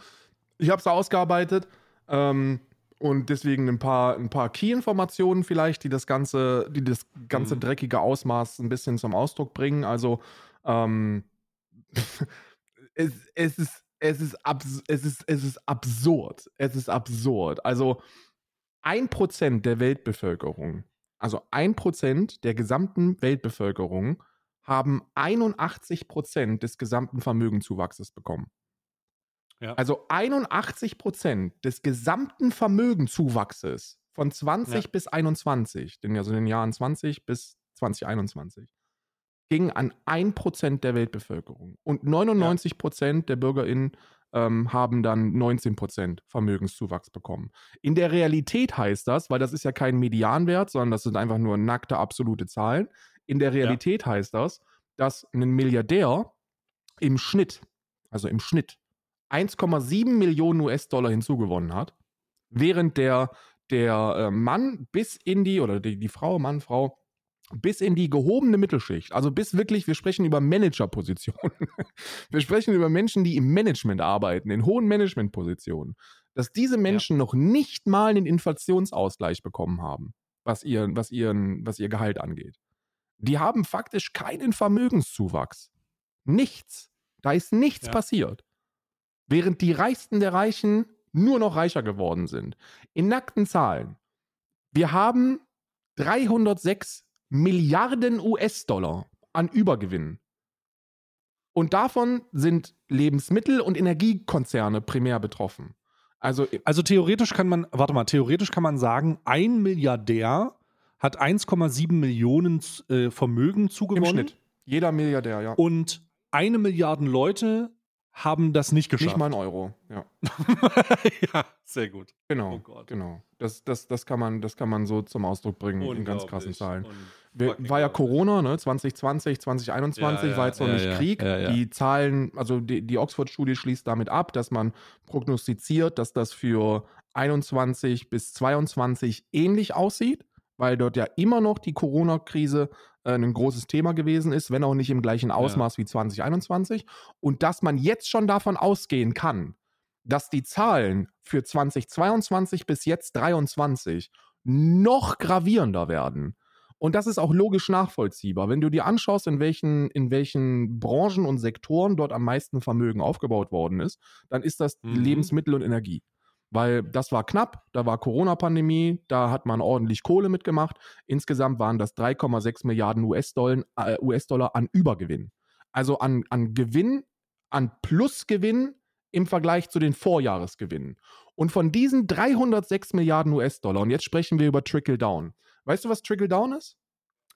[SPEAKER 2] Ich habe es ausgearbeitet ähm, und deswegen ein paar, ein paar Key-Informationen vielleicht, die das ganze, die das ganze mhm. dreckige Ausmaß ein bisschen zum Ausdruck bringen. Also ähm, es, es, ist, es, ist es, ist, es ist absurd. Es ist absurd. Also ein Prozent der Weltbevölkerung, also ein Prozent der gesamten Weltbevölkerung haben 81 Prozent des gesamten Vermögenzuwachses bekommen. Ja. Also 81 Prozent des gesamten Vermögenzuwachses von 20 ja. bis 21, also in den Jahren 20 bis 2021, ging an 1 Prozent der Weltbevölkerung. Und 99 Prozent ja. der BürgerInnen ähm, haben dann 19 Prozent Vermögenszuwachs bekommen. In der Realität heißt das, weil das ist ja kein Medianwert, sondern das sind einfach nur nackte absolute Zahlen. In der Realität ja. heißt das, dass ein Milliardär im Schnitt, also im Schnitt, 1,7 Millionen US-Dollar hinzugewonnen hat Während der, der äh, Mann bis in die, oder die, die Frau, Mann, Frau, bis in die gehobene Mittelschicht, also bis wirklich, wir sprechen über Managerpositionen. wir sprechen über Menschen, die im Management arbeiten, in hohen Managementpositionen, dass diese Menschen ja. noch nicht mal einen Inflationsausgleich bekommen haben, was, ihr, was, ihren, was ihr Gehalt angeht. Die haben faktisch keinen Vermögenszuwachs. Nichts. Da ist nichts ja. passiert. Während die Reichsten der Reichen nur noch reicher geworden sind. In nackten Zahlen. Wir haben 306 Milliarden US-Dollar an Übergewinnen. Und davon sind Lebensmittel- und Energiekonzerne primär betroffen.
[SPEAKER 1] Also, also theoretisch kann man, warte mal, theoretisch kann man sagen, ein Milliardär hat 1,7 Millionen äh, Vermögen zugewonnen. Im Schnitt.
[SPEAKER 2] Jeder Milliardär, ja.
[SPEAKER 1] Und eine Milliarde Leute haben das nicht geschafft.
[SPEAKER 2] Nicht mal ein Euro, ja.
[SPEAKER 1] ja, sehr gut.
[SPEAKER 2] Genau, oh genau. Das, das, das, kann man, das kann man so zum Ausdruck bringen in ganz krassen Zahlen. war ja Corona, ne? 2020, 2021 ja, ja, war jetzt noch ja, nicht Krieg. Die Zahlen, also die, die Oxford-Studie schließt damit ab, dass man prognostiziert, dass das für 21 bis 22 ähnlich aussieht, weil dort ja immer noch die Corona-Krise äh, ein großes Thema gewesen ist, wenn auch nicht im gleichen Ausmaß ja. wie 2021. Und dass man jetzt schon davon ausgehen kann, dass die Zahlen für 2022 bis jetzt 23 noch gravierender werden. Und das ist auch logisch nachvollziehbar. Wenn du dir anschaust, in welchen, in welchen Branchen und Sektoren dort am meisten Vermögen aufgebaut worden ist, dann ist das mhm. Lebensmittel und Energie weil das war knapp, da war Corona-Pandemie, da hat man ordentlich Kohle mitgemacht. Insgesamt waren das 3,6 Milliarden US-Dollar äh, US an Übergewinn. Also an, an Gewinn, an Plusgewinn im Vergleich zu den Vorjahresgewinnen. Und von diesen 306 Milliarden US-Dollar, und jetzt sprechen wir über Trickle-Down. Weißt du, was Trickle-Down ist?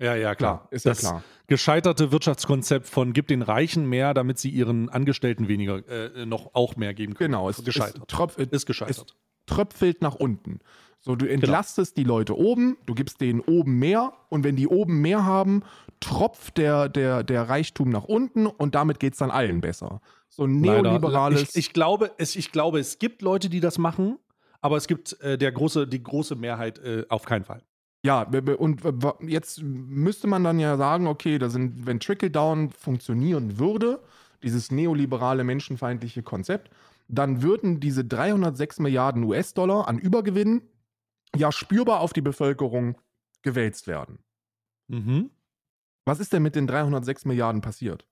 [SPEAKER 1] Ja, ja, klar. ist das ja klar. gescheiterte Wirtschaftskonzept von gib den Reichen mehr, damit sie ihren Angestellten weniger äh, noch auch mehr geben
[SPEAKER 2] können. Genau,
[SPEAKER 1] es
[SPEAKER 2] ist gescheitert. Tröpf, ist gescheitert. Es tröpfelt nach unten. So, du genau. entlastest genau. die Leute oben, du gibst denen oben mehr und wenn die oben mehr haben, tropft der, der, der Reichtum nach unten und damit geht es dann allen besser. So ein neoliberales.
[SPEAKER 1] Ich, ich, glaube, es, ich glaube, es gibt Leute, die das machen, aber es gibt äh, der große, die große Mehrheit äh, auf keinen Fall.
[SPEAKER 2] Ja, und jetzt müsste man dann ja sagen, okay, da sind, wenn Trickle-Down funktionieren würde, dieses neoliberale menschenfeindliche Konzept, dann würden diese 306 Milliarden US-Dollar an Übergewinnen ja spürbar auf die Bevölkerung gewälzt werden. Mhm. Was ist denn mit den 306 Milliarden passiert?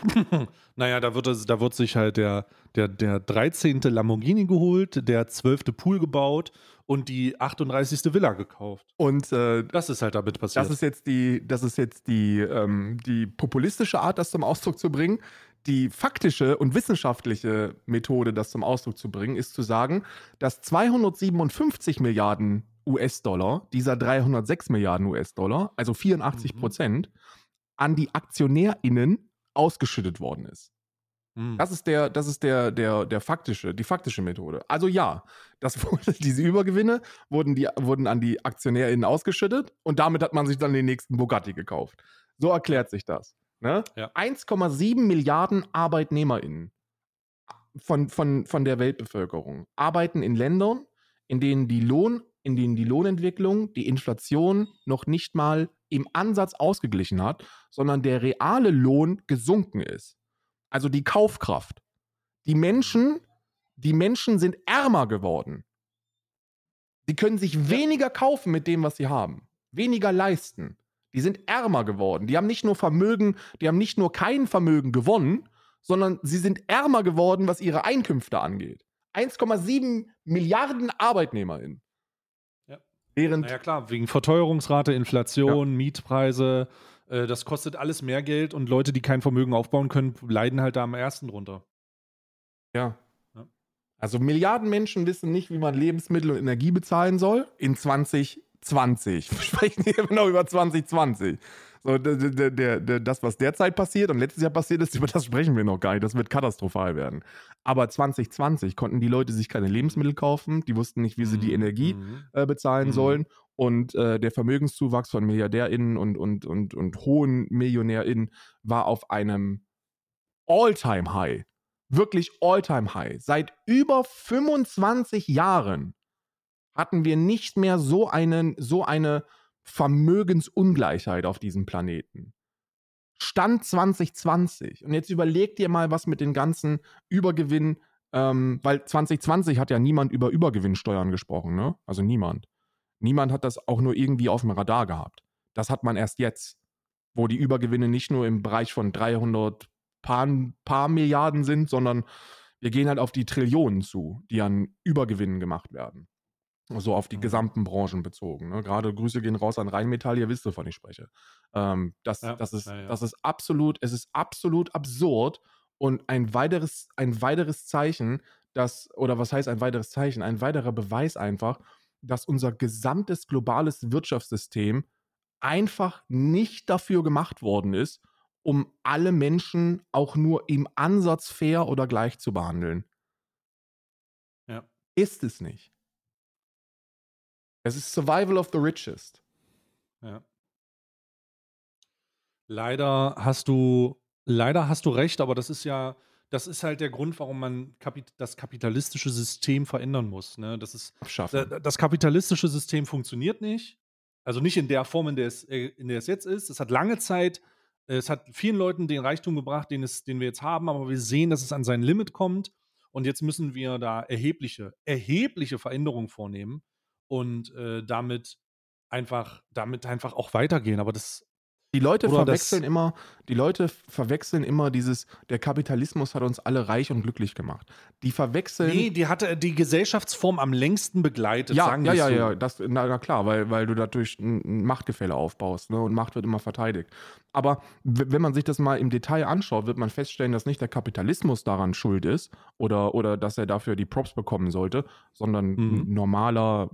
[SPEAKER 1] naja, da wird, es, da wird sich halt der, der, der 13. Lamborghini geholt, der 12. Pool gebaut und die 38. Villa gekauft.
[SPEAKER 2] Und äh,
[SPEAKER 1] das ist halt damit passiert.
[SPEAKER 2] Das ist jetzt die, das ist jetzt die, ähm, die populistische Art, das zum Ausdruck zu bringen. Die faktische und wissenschaftliche Methode, das zum Ausdruck zu bringen, ist zu sagen, dass 257 Milliarden US-Dollar dieser 306 Milliarden US-Dollar, also 84 mhm. Prozent, mhm. an die AktionärInnen ausgeschüttet worden ist. Hm. Das ist der, das ist der, der, der faktische, die faktische Methode. Also ja, das wurde, diese Übergewinne wurden, die, wurden an die AktionärInnen ausgeschüttet und damit hat man sich dann den nächsten Bugatti gekauft. So erklärt sich das. Ne? Ja. 1,7 Milliarden ArbeitnehmerInnen von, von, von der Weltbevölkerung arbeiten in Ländern, in denen die Lohn, in denen die Lohnentwicklung, die Inflation noch nicht mal im Ansatz ausgeglichen hat, sondern der reale Lohn gesunken ist. Also die Kaufkraft. Die Menschen, die Menschen sind ärmer geworden. Die können sich weniger kaufen mit dem, was sie haben. Weniger leisten. Die sind ärmer geworden. Die haben nicht nur Vermögen, die haben nicht nur kein Vermögen gewonnen, sondern sie sind ärmer geworden, was ihre Einkünfte angeht. 1,7 Milliarden ArbeitnehmerInnen.
[SPEAKER 1] Ja. Während naja, klar, wegen Verteuerungsrate, Inflation, ja. Mietpreise, äh, das kostet alles mehr Geld und Leute, die kein Vermögen aufbauen können, leiden halt da am ersten drunter.
[SPEAKER 2] Ja. ja. Also Milliarden Menschen wissen nicht, wie man Lebensmittel und Energie bezahlen soll in 2020. Wir sprechen hier immer noch über 2020. So, der, der, der, das, was derzeit passiert und letztes Jahr passiert ist, über das sprechen wir noch gar nicht. Das wird katastrophal werden. Aber 2020 konnten die Leute sich keine Lebensmittel kaufen, die wussten nicht, wie sie die mhm. Energie mhm. äh, bezahlen mhm. sollen. Und äh, der Vermögenszuwachs von MilliardärInnen und, und, und, und hohen MillionärInnen war auf einem All-Time-High. Wirklich All-Time-High. Seit über 25 Jahren hatten wir nicht mehr so, einen, so eine Vermögensungleichheit auf diesem Planeten. Stand 2020. Und jetzt überleg dir mal, was mit den ganzen Übergewinnen, ähm, weil 2020 hat ja niemand über Übergewinnsteuern gesprochen, ne? Also niemand. Niemand hat das auch nur irgendwie auf dem Radar gehabt. Das hat man erst jetzt, wo die Übergewinne nicht nur im Bereich von 300 paar, paar Milliarden sind, sondern wir gehen halt auf die Trillionen zu, die an Übergewinnen gemacht werden. So auf die mhm. gesamten Branchen bezogen. Ne? Gerade Grüße gehen raus an Rheinmetall, ihr wisst, wovon ich spreche. Ähm, das, ja, das, ist, ja, ja. das ist absolut, es ist absolut absurd und ein weiteres, ein weiteres Zeichen, dass, oder was heißt ein weiteres Zeichen? Ein weiterer Beweis einfach, dass unser gesamtes globales Wirtschaftssystem einfach nicht dafür gemacht worden ist, um alle Menschen auch nur im Ansatz fair oder gleich zu behandeln.
[SPEAKER 1] Ja.
[SPEAKER 2] Ist es nicht. Es ist Survival of the Richest.
[SPEAKER 1] Ja. Leider hast du, leider hast du recht, aber das ist ja, das ist halt der Grund, warum man Kapit das kapitalistische System verändern muss. Ne? Das ist,
[SPEAKER 2] Abschaffen.
[SPEAKER 1] das kapitalistische System funktioniert nicht. Also nicht in der Form, in der es, äh, in der es jetzt ist. Es hat lange Zeit, es hat vielen Leuten den Reichtum gebracht, den, es, den wir jetzt haben, aber wir sehen, dass es an sein Limit kommt. Und jetzt müssen wir da erhebliche, erhebliche Veränderungen vornehmen und äh, damit einfach, damit einfach auch weitergehen. Aber das.
[SPEAKER 2] Die Leute verwechseln immer, die Leute verwechseln immer dieses, der Kapitalismus hat uns alle reich und glücklich gemacht. Die verwechseln.
[SPEAKER 1] Nee, die hatte die Gesellschaftsform am längsten begleitet,
[SPEAKER 2] ja, sagen ja, ja, so. ja, das, na, na, klar, weil, weil du dadurch ein Machtgefälle aufbaust, ne? Und Macht wird immer verteidigt. Aber wenn man sich das mal im Detail anschaut, wird man feststellen, dass nicht der Kapitalismus daran schuld ist oder, oder dass er dafür die Props bekommen sollte, sondern mhm. ein normaler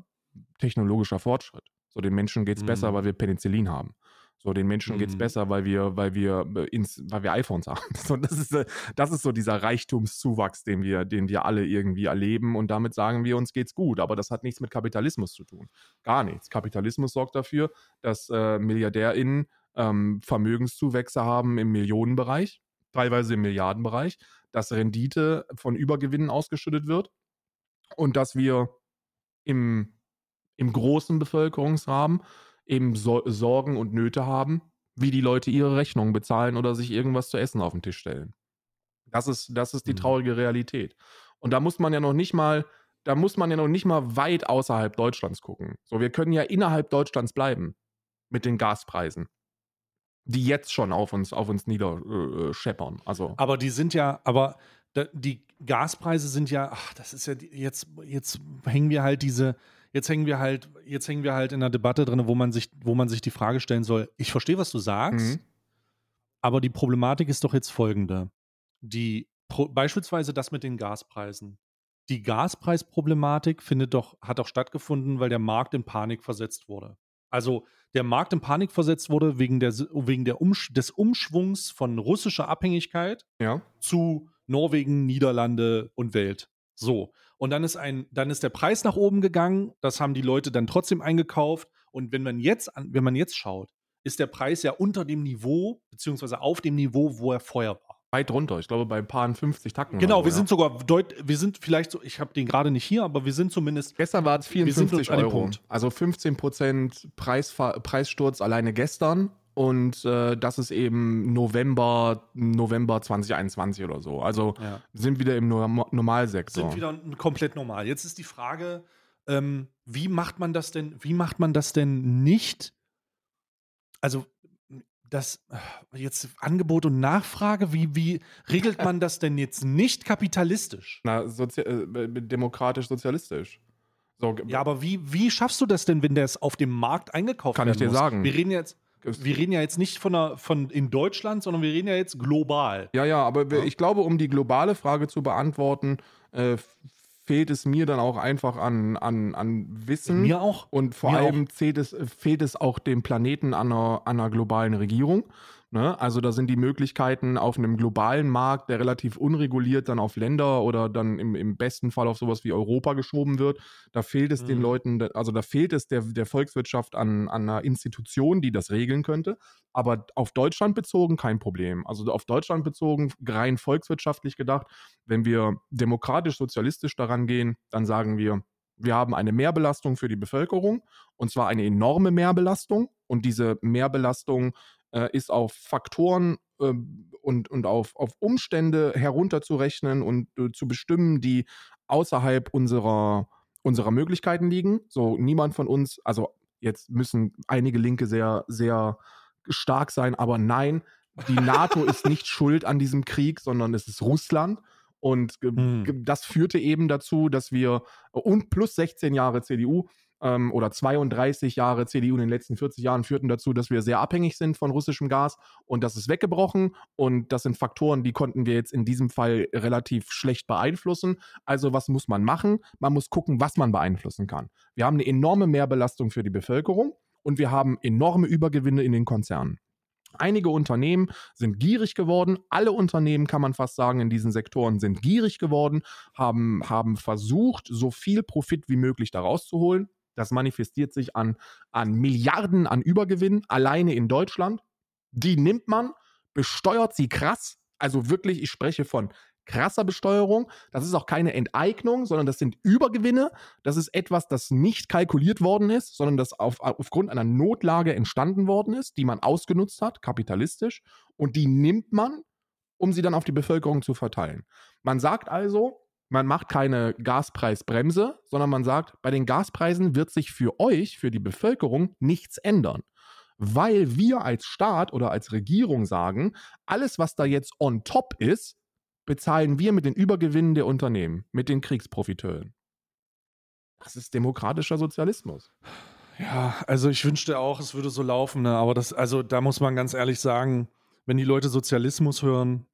[SPEAKER 2] technologischer Fortschritt. So, den Menschen geht es mhm. besser, weil wir Penicillin haben. So, den Menschen mhm. geht es besser, weil wir, weil wir äh, ins, weil wir iPhones haben. So, das ist, äh, das ist so dieser Reichtumszuwachs, den wir, den wir alle irgendwie erleben. Und damit sagen wir, uns geht's gut. Aber das hat nichts mit Kapitalismus zu tun. Gar nichts. Kapitalismus sorgt dafür, dass äh, MilliardärInnen ähm, Vermögenszuwächse haben im Millionenbereich, teilweise im Milliardenbereich, dass Rendite von Übergewinnen ausgeschüttet wird und dass wir im im großen Bevölkerungsrahmen eben so Sorgen und Nöte haben, wie die Leute ihre Rechnungen bezahlen oder sich irgendwas zu essen auf den Tisch stellen. Das ist, das ist die mhm. traurige Realität. Und da muss man ja noch nicht mal, da muss man ja noch nicht mal weit außerhalb Deutschlands gucken. So, wir können ja innerhalb Deutschlands bleiben mit den Gaspreisen, die jetzt schon auf uns, auf uns niederscheppern. Äh, also.
[SPEAKER 1] Aber die sind ja, aber die Gaspreise sind ja, ach, das ist ja jetzt, jetzt hängen wir halt diese, jetzt hängen wir halt, jetzt hängen wir halt in einer Debatte drin, wo man sich, wo man sich die Frage stellen soll, ich verstehe, was du sagst, mhm. aber die Problematik ist doch jetzt folgende. Die, pro, beispielsweise das mit den Gaspreisen. Die Gaspreisproblematik findet doch, hat doch stattgefunden, weil der Markt in Panik versetzt wurde. Also der Markt in Panik versetzt wurde wegen, der, wegen der Umsch des Umschwungs von russischer Abhängigkeit
[SPEAKER 2] ja.
[SPEAKER 1] zu Norwegen, Niederlande und Welt. So. Und dann ist ein, dann ist der Preis nach oben gegangen. Das haben die Leute dann trotzdem eingekauft. Und wenn man jetzt, wenn man jetzt schaut, ist der Preis ja unter dem Niveau, beziehungsweise auf dem Niveau, wo er vorher war.
[SPEAKER 2] Weit runter, ich glaube bei ein paar 50 Tacken.
[SPEAKER 1] Genau, so, wir ja. sind sogar deut wir sind vielleicht so, ich habe den gerade nicht hier, aber wir sind zumindest.
[SPEAKER 2] Gestern war es 54 Euro. Also 15% Preis, Preissturz alleine gestern und äh, das ist eben November, November 2021 oder so. Also ja. sind wieder im Norm Normalsektor.
[SPEAKER 1] Sind wieder komplett normal. Jetzt ist die Frage, ähm, wie macht man das denn, wie macht man das denn nicht? Also das jetzt Angebot und Nachfrage, wie, wie regelt man das denn jetzt nicht kapitalistisch?
[SPEAKER 2] Na, sozi äh, demokratisch-sozialistisch.
[SPEAKER 1] So, ja, aber wie, wie schaffst du das denn, wenn das auf dem Markt eingekauft
[SPEAKER 2] Kann ich dir
[SPEAKER 1] muss?
[SPEAKER 2] sagen.
[SPEAKER 1] Wir reden jetzt wir reden ja jetzt nicht von, einer, von in Deutschland, sondern wir reden ja jetzt global.
[SPEAKER 2] Ja, ja, aber ja? ich glaube, um die globale Frage zu beantworten, äh, fehlt es mir dann auch einfach an, an, an Wissen.
[SPEAKER 1] Mir auch.
[SPEAKER 2] Und vor mir allem auch. Es, fehlt es auch dem Planeten an einer, an einer globalen Regierung. Ne? Also da sind die Möglichkeiten auf einem globalen Markt, der relativ unreguliert dann auf Länder oder dann im, im besten Fall auf sowas wie Europa geschoben wird. Da fehlt es mhm. den Leuten, also da fehlt es der, der Volkswirtschaft an, an einer Institution, die das regeln könnte. Aber auf Deutschland bezogen kein Problem. Also auf Deutschland bezogen, rein volkswirtschaftlich gedacht, wenn wir demokratisch-sozialistisch daran gehen, dann sagen wir, wir haben eine Mehrbelastung für die Bevölkerung und zwar eine enorme Mehrbelastung. Und diese Mehrbelastung äh, ist auf Faktoren äh, und, und auf, auf Umstände herunterzurechnen und äh, zu bestimmen, die außerhalb unserer, unserer Möglichkeiten liegen. So, niemand von uns, also jetzt müssen einige Linke sehr, sehr stark sein, aber nein, die NATO ist nicht schuld an diesem Krieg, sondern es ist Russland. Und hm. das führte eben dazu, dass wir, und plus 16 Jahre CDU, ähm, oder 32 Jahre CDU in den letzten 40 Jahren führten dazu, dass wir sehr abhängig sind von russischem Gas und das ist weggebrochen und das sind Faktoren, die konnten wir jetzt in diesem Fall relativ schlecht beeinflussen. Also was muss man machen? Man muss gucken, was man beeinflussen kann. Wir haben eine enorme Mehrbelastung für die Bevölkerung und wir haben enorme Übergewinne in den Konzernen. Einige Unternehmen sind gierig geworden. Alle Unternehmen, kann man fast sagen, in diesen Sektoren sind gierig geworden, haben, haben versucht, so viel Profit wie möglich daraus zu holen. Das manifestiert sich an, an Milliarden an Übergewinn alleine in Deutschland. Die nimmt man, besteuert sie krass. Also wirklich, ich spreche von krasser Besteuerung. Das ist auch keine Enteignung, sondern das sind Übergewinne. Das ist etwas, das nicht kalkuliert worden ist, sondern das auf, aufgrund einer Notlage entstanden worden ist, die man ausgenutzt hat, kapitalistisch. Und die nimmt man, um sie dann auf die Bevölkerung zu verteilen. Man sagt also, man macht keine Gaspreisbremse, sondern man sagt, bei den Gaspreisen wird sich für euch, für die Bevölkerung, nichts ändern. Weil wir als Staat oder als Regierung sagen, alles, was da jetzt on top ist, bezahlen wir mit den Übergewinnen der Unternehmen, mit den Kriegsprofiteuren. Das ist demokratischer Sozialismus.
[SPEAKER 1] Ja, also ich wünschte auch, es würde so laufen, ne? aber das, also da muss man ganz ehrlich sagen, wenn die Leute Sozialismus hören,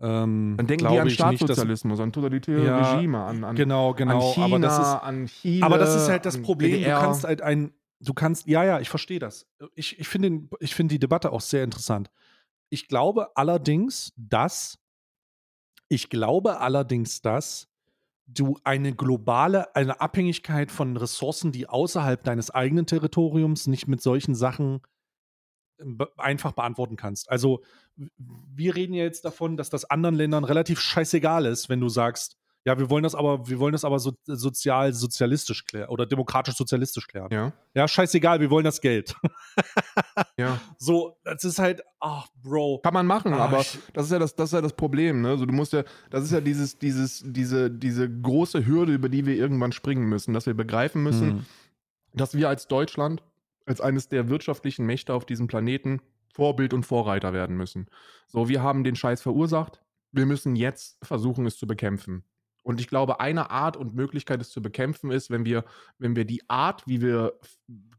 [SPEAKER 2] ähm, Dann denken die an Staatssozialismus, nicht, dass, an totalitäre ja, Regime, an, an,
[SPEAKER 1] genau, genau,
[SPEAKER 2] an China, aber das ist, an Chile,
[SPEAKER 1] aber das ist halt das Problem. DDR. Du kannst halt ein, du kannst, ja, ja, ich verstehe das. Ich, ich finde ich find die Debatte auch sehr interessant. Ich glaube allerdings, dass, ich glaube allerdings, dass du eine globale, eine Abhängigkeit von Ressourcen, die außerhalb deines eigenen Territoriums nicht mit solchen Sachen einfach beantworten kannst. Also wir reden ja jetzt davon, dass das anderen Ländern relativ scheißegal ist, wenn du sagst, ja, wir wollen das aber, wir wollen das aber so, sozial sozialistisch klären oder demokratisch sozialistisch klären.
[SPEAKER 2] Ja.
[SPEAKER 1] Ja, scheißegal, wir wollen das Geld.
[SPEAKER 2] ja.
[SPEAKER 1] So, das ist halt, ach, Bro.
[SPEAKER 2] Kann man machen, ach, aber das ist ja das, das ist ja das Problem, ne? Also du musst ja, das ist ja dieses, dieses, diese, diese große Hürde, über die wir irgendwann springen müssen, dass wir begreifen müssen, hm. dass wir als Deutschland als eines der wirtschaftlichen Mächte auf diesem Planeten Vorbild und Vorreiter werden müssen. So, wir haben den Scheiß verursacht. Wir müssen jetzt versuchen, es zu bekämpfen. Und ich glaube, eine Art und Möglichkeit, es zu bekämpfen, ist, wenn wir, wenn wir die Art, wie wir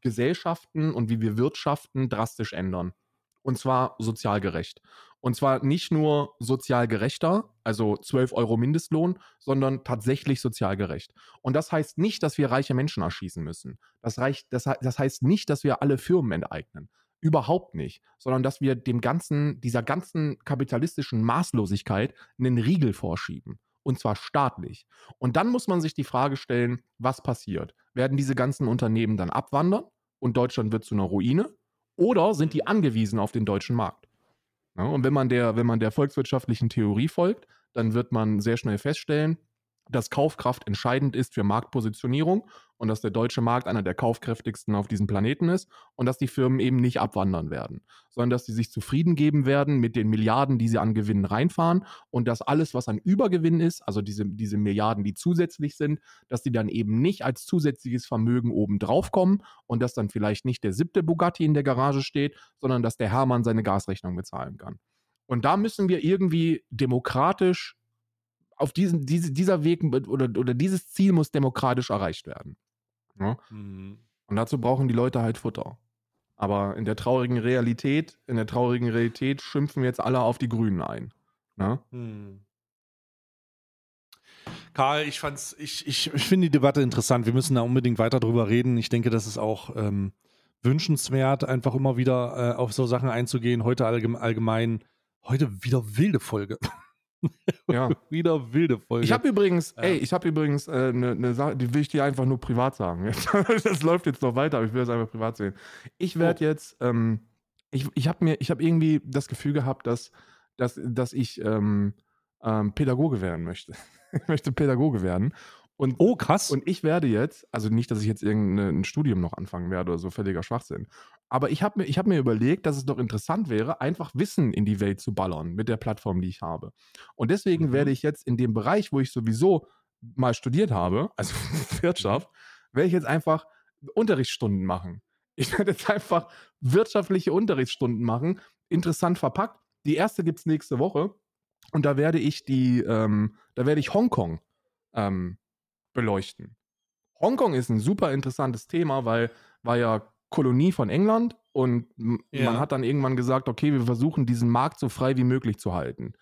[SPEAKER 2] Gesellschaften und wie wir wirtschaften, drastisch ändern. Und zwar sozial gerecht. Und zwar nicht nur sozial gerechter, also 12 Euro Mindestlohn, sondern tatsächlich sozial gerecht. Und das heißt nicht, dass wir reiche Menschen erschießen müssen. Das, reicht, das, das heißt nicht, dass wir alle Firmen enteignen. Überhaupt nicht, sondern dass wir dem ganzen, dieser ganzen kapitalistischen Maßlosigkeit einen Riegel vorschieben. Und zwar staatlich. Und dann muss man sich die Frage stellen, was passiert? Werden diese ganzen Unternehmen dann abwandern und Deutschland wird zu einer Ruine? Oder sind die angewiesen auf den deutschen Markt? Ja, und wenn man, der, wenn man der volkswirtschaftlichen Theorie folgt, dann wird man sehr schnell feststellen, dass Kaufkraft entscheidend ist für Marktpositionierung und dass der deutsche Markt einer der kaufkräftigsten auf diesem Planeten ist und dass die Firmen eben nicht abwandern werden, sondern dass sie sich zufrieden geben werden mit den Milliarden, die sie an Gewinnen reinfahren und dass alles, was an Übergewinn ist, also diese, diese Milliarden, die zusätzlich sind, dass die dann eben nicht als zusätzliches Vermögen obendrauf kommen und dass dann vielleicht nicht der siebte Bugatti in der Garage steht, sondern dass der Hermann seine Gasrechnung bezahlen kann. Und da müssen wir irgendwie demokratisch auf diesen, diese, dieser Weg oder, oder dieses Ziel muss demokratisch erreicht werden. Ja? Mhm. Und dazu brauchen die Leute halt Futter. Aber in der traurigen Realität, in der traurigen Realität schimpfen wir jetzt alle auf die Grünen ein. Ne? Mhm.
[SPEAKER 1] Karl, ich fand's, ich, ich, ich finde die Debatte interessant. Wir müssen da unbedingt weiter drüber reden. Ich denke, das ist auch ähm, wünschenswert, einfach immer wieder äh, auf so Sachen einzugehen. Heute allgemein, heute wieder wilde Folge.
[SPEAKER 2] Ja.
[SPEAKER 1] Wieder wilde Folge.
[SPEAKER 2] Ich habe übrigens, ja. ey, ich habe übrigens eine äh, ne, ne Sache, die will ich dir einfach nur privat sagen. das läuft jetzt noch weiter, aber ich will das einfach privat sehen. Ich werde oh. jetzt, ähm, ich, ich habe mir, ich habe irgendwie das Gefühl gehabt, dass, dass, dass ich ähm, ähm, Pädagoge werden möchte. ich möchte Pädagoge werden. Und,
[SPEAKER 1] oh, krass.
[SPEAKER 2] Und ich werde jetzt, also nicht, dass ich jetzt irgendein Studium noch anfangen werde oder so, völliger Schwachsinn. Aber ich habe mir, hab mir überlegt, dass es doch interessant wäre, einfach Wissen in die Welt zu ballern mit der Plattform, die ich habe. Und deswegen mhm. werde ich jetzt in dem Bereich, wo ich sowieso mal studiert habe, also Wirtschaft, werde ich jetzt einfach Unterrichtsstunden machen. Ich werde jetzt einfach wirtschaftliche Unterrichtsstunden machen, interessant verpackt. Die erste gibt es nächste Woche. Und da werde ich die, ähm, da werde ich Hongkong ähm, beleuchten. Hongkong ist ein super interessantes Thema, weil war ja Kolonie von England und ja. man hat dann irgendwann gesagt, okay, wir versuchen diesen Markt so frei wie möglich zu halten.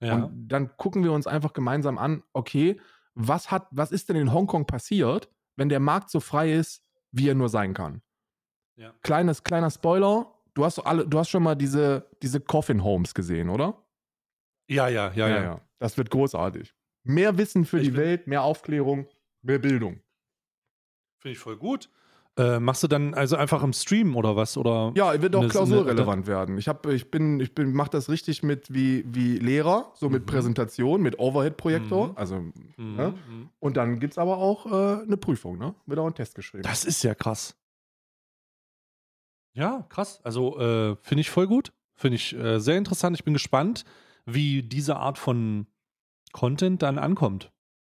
[SPEAKER 2] Ja. Und dann gucken wir uns einfach gemeinsam an, okay, was hat, was ist denn in Hongkong passiert, wenn der Markt so frei ist, wie er nur sein kann? Ja. Kleines, kleiner Spoiler, du hast alle, du hast schon mal diese, diese Coffin Homes gesehen, oder?
[SPEAKER 1] Ja, ja, ja, ja. ja.
[SPEAKER 2] Das wird großartig. Mehr Wissen für ich die Welt, mehr Aufklärung. Mehr Bildung.
[SPEAKER 1] Finde ich voll gut. Äh, machst du dann also einfach im Stream oder was? Oder
[SPEAKER 2] ja, wird auch klausurrelevant werden. Ich, hab, ich bin, ich bin, mach das richtig mit wie, wie Lehrer, so mit mhm. Präsentation, mit Overhead-Projektor. Mhm. Also, mhm. Ne? Mhm. Und dann gibt es aber auch äh, eine Prüfung, ne? Wird auch ein Test geschrieben.
[SPEAKER 1] Das ist ja krass. Ja, krass. Also äh, finde ich voll gut. Finde ich äh, sehr interessant. Ich bin gespannt, wie diese Art von Content dann ankommt.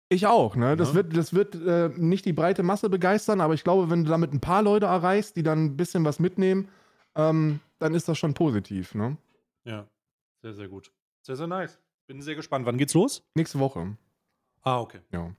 [SPEAKER 2] Ich auch, ne? Das ja. wird, das wird äh, nicht die breite Masse begeistern, aber ich glaube, wenn du damit ein paar Leute erreichst, die dann ein bisschen was mitnehmen, ähm, dann ist das schon positiv, ne?
[SPEAKER 1] Ja, sehr, sehr gut. Sehr, sehr nice. Bin sehr gespannt. Wann geht's los?
[SPEAKER 2] Nächste Woche.
[SPEAKER 1] Ah, okay.
[SPEAKER 2] Ja.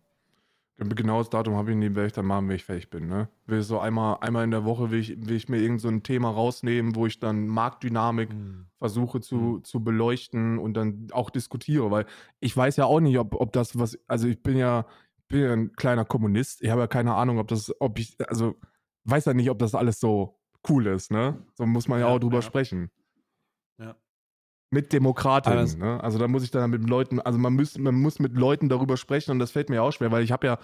[SPEAKER 2] Genaues Datum habe ich nicht, werde ich dann machen, wenn ich fertig bin. Ne? Will so einmal, einmal in der Woche will ich, will ich mir irgend so ein Thema rausnehmen, wo ich dann Marktdynamik mhm. versuche zu, mhm. zu beleuchten und dann auch diskutiere, weil ich weiß ja auch nicht, ob, ob das was, also ich bin ja, bin ja ein kleiner Kommunist, ich habe ja keine Ahnung, ob das, ob ich, also weiß ja nicht, ob das alles so cool ist, ne? So muss man ja, ja auch drüber ja. sprechen. Mit Demokratinnen. Also, ne? also da muss ich dann mit Leuten, also man muss, man muss mit Leuten darüber sprechen und das fällt mir auch schwer, weil ich habe ja,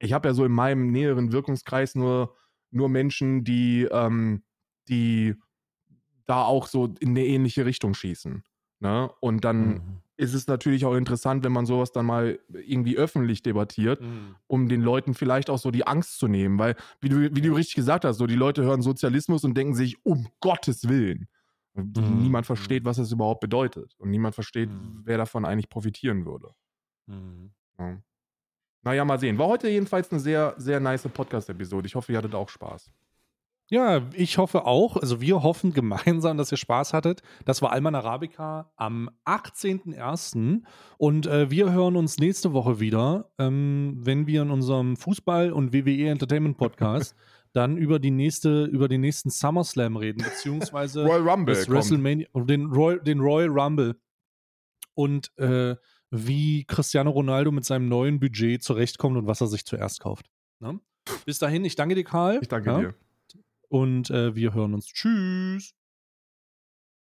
[SPEAKER 2] ich habe ja so in meinem näheren Wirkungskreis nur, nur Menschen, die, ähm, die da auch so in eine ähnliche Richtung schießen. Ne? Und dann mhm. ist es natürlich auch interessant, wenn man sowas dann mal irgendwie öffentlich debattiert, mhm. um den Leuten vielleicht auch so die Angst zu nehmen. Weil, wie du, wie du richtig gesagt hast, so die Leute hören Sozialismus und denken sich, um Gottes Willen. Mhm. Niemand versteht, was es überhaupt bedeutet. Und niemand versteht, mhm. wer davon eigentlich profitieren würde. Mhm. Ja. Naja, mal sehen. War heute jedenfalls eine sehr, sehr nice Podcast-Episode. Ich hoffe, ihr hattet auch Spaß.
[SPEAKER 1] Ja, ich hoffe auch. Also wir hoffen gemeinsam, dass ihr Spaß hattet. Das war Alman Arabica am 18.01. Und äh, wir hören uns nächste Woche wieder, ähm, wenn wir in unserem Fußball- und WWE Entertainment Podcast dann über die nächste, über den nächsten SummerSlam reden, beziehungsweise
[SPEAKER 2] Royal Rumble
[SPEAKER 1] das WrestleMania, den, Royal, den Royal Rumble und äh, wie Cristiano Ronaldo mit seinem neuen Budget zurechtkommt und was er sich zuerst kauft. Ne? Bis dahin, ich danke dir, Karl.
[SPEAKER 2] Ich danke ja? dir.
[SPEAKER 1] Und äh, wir hören uns. Tschüss.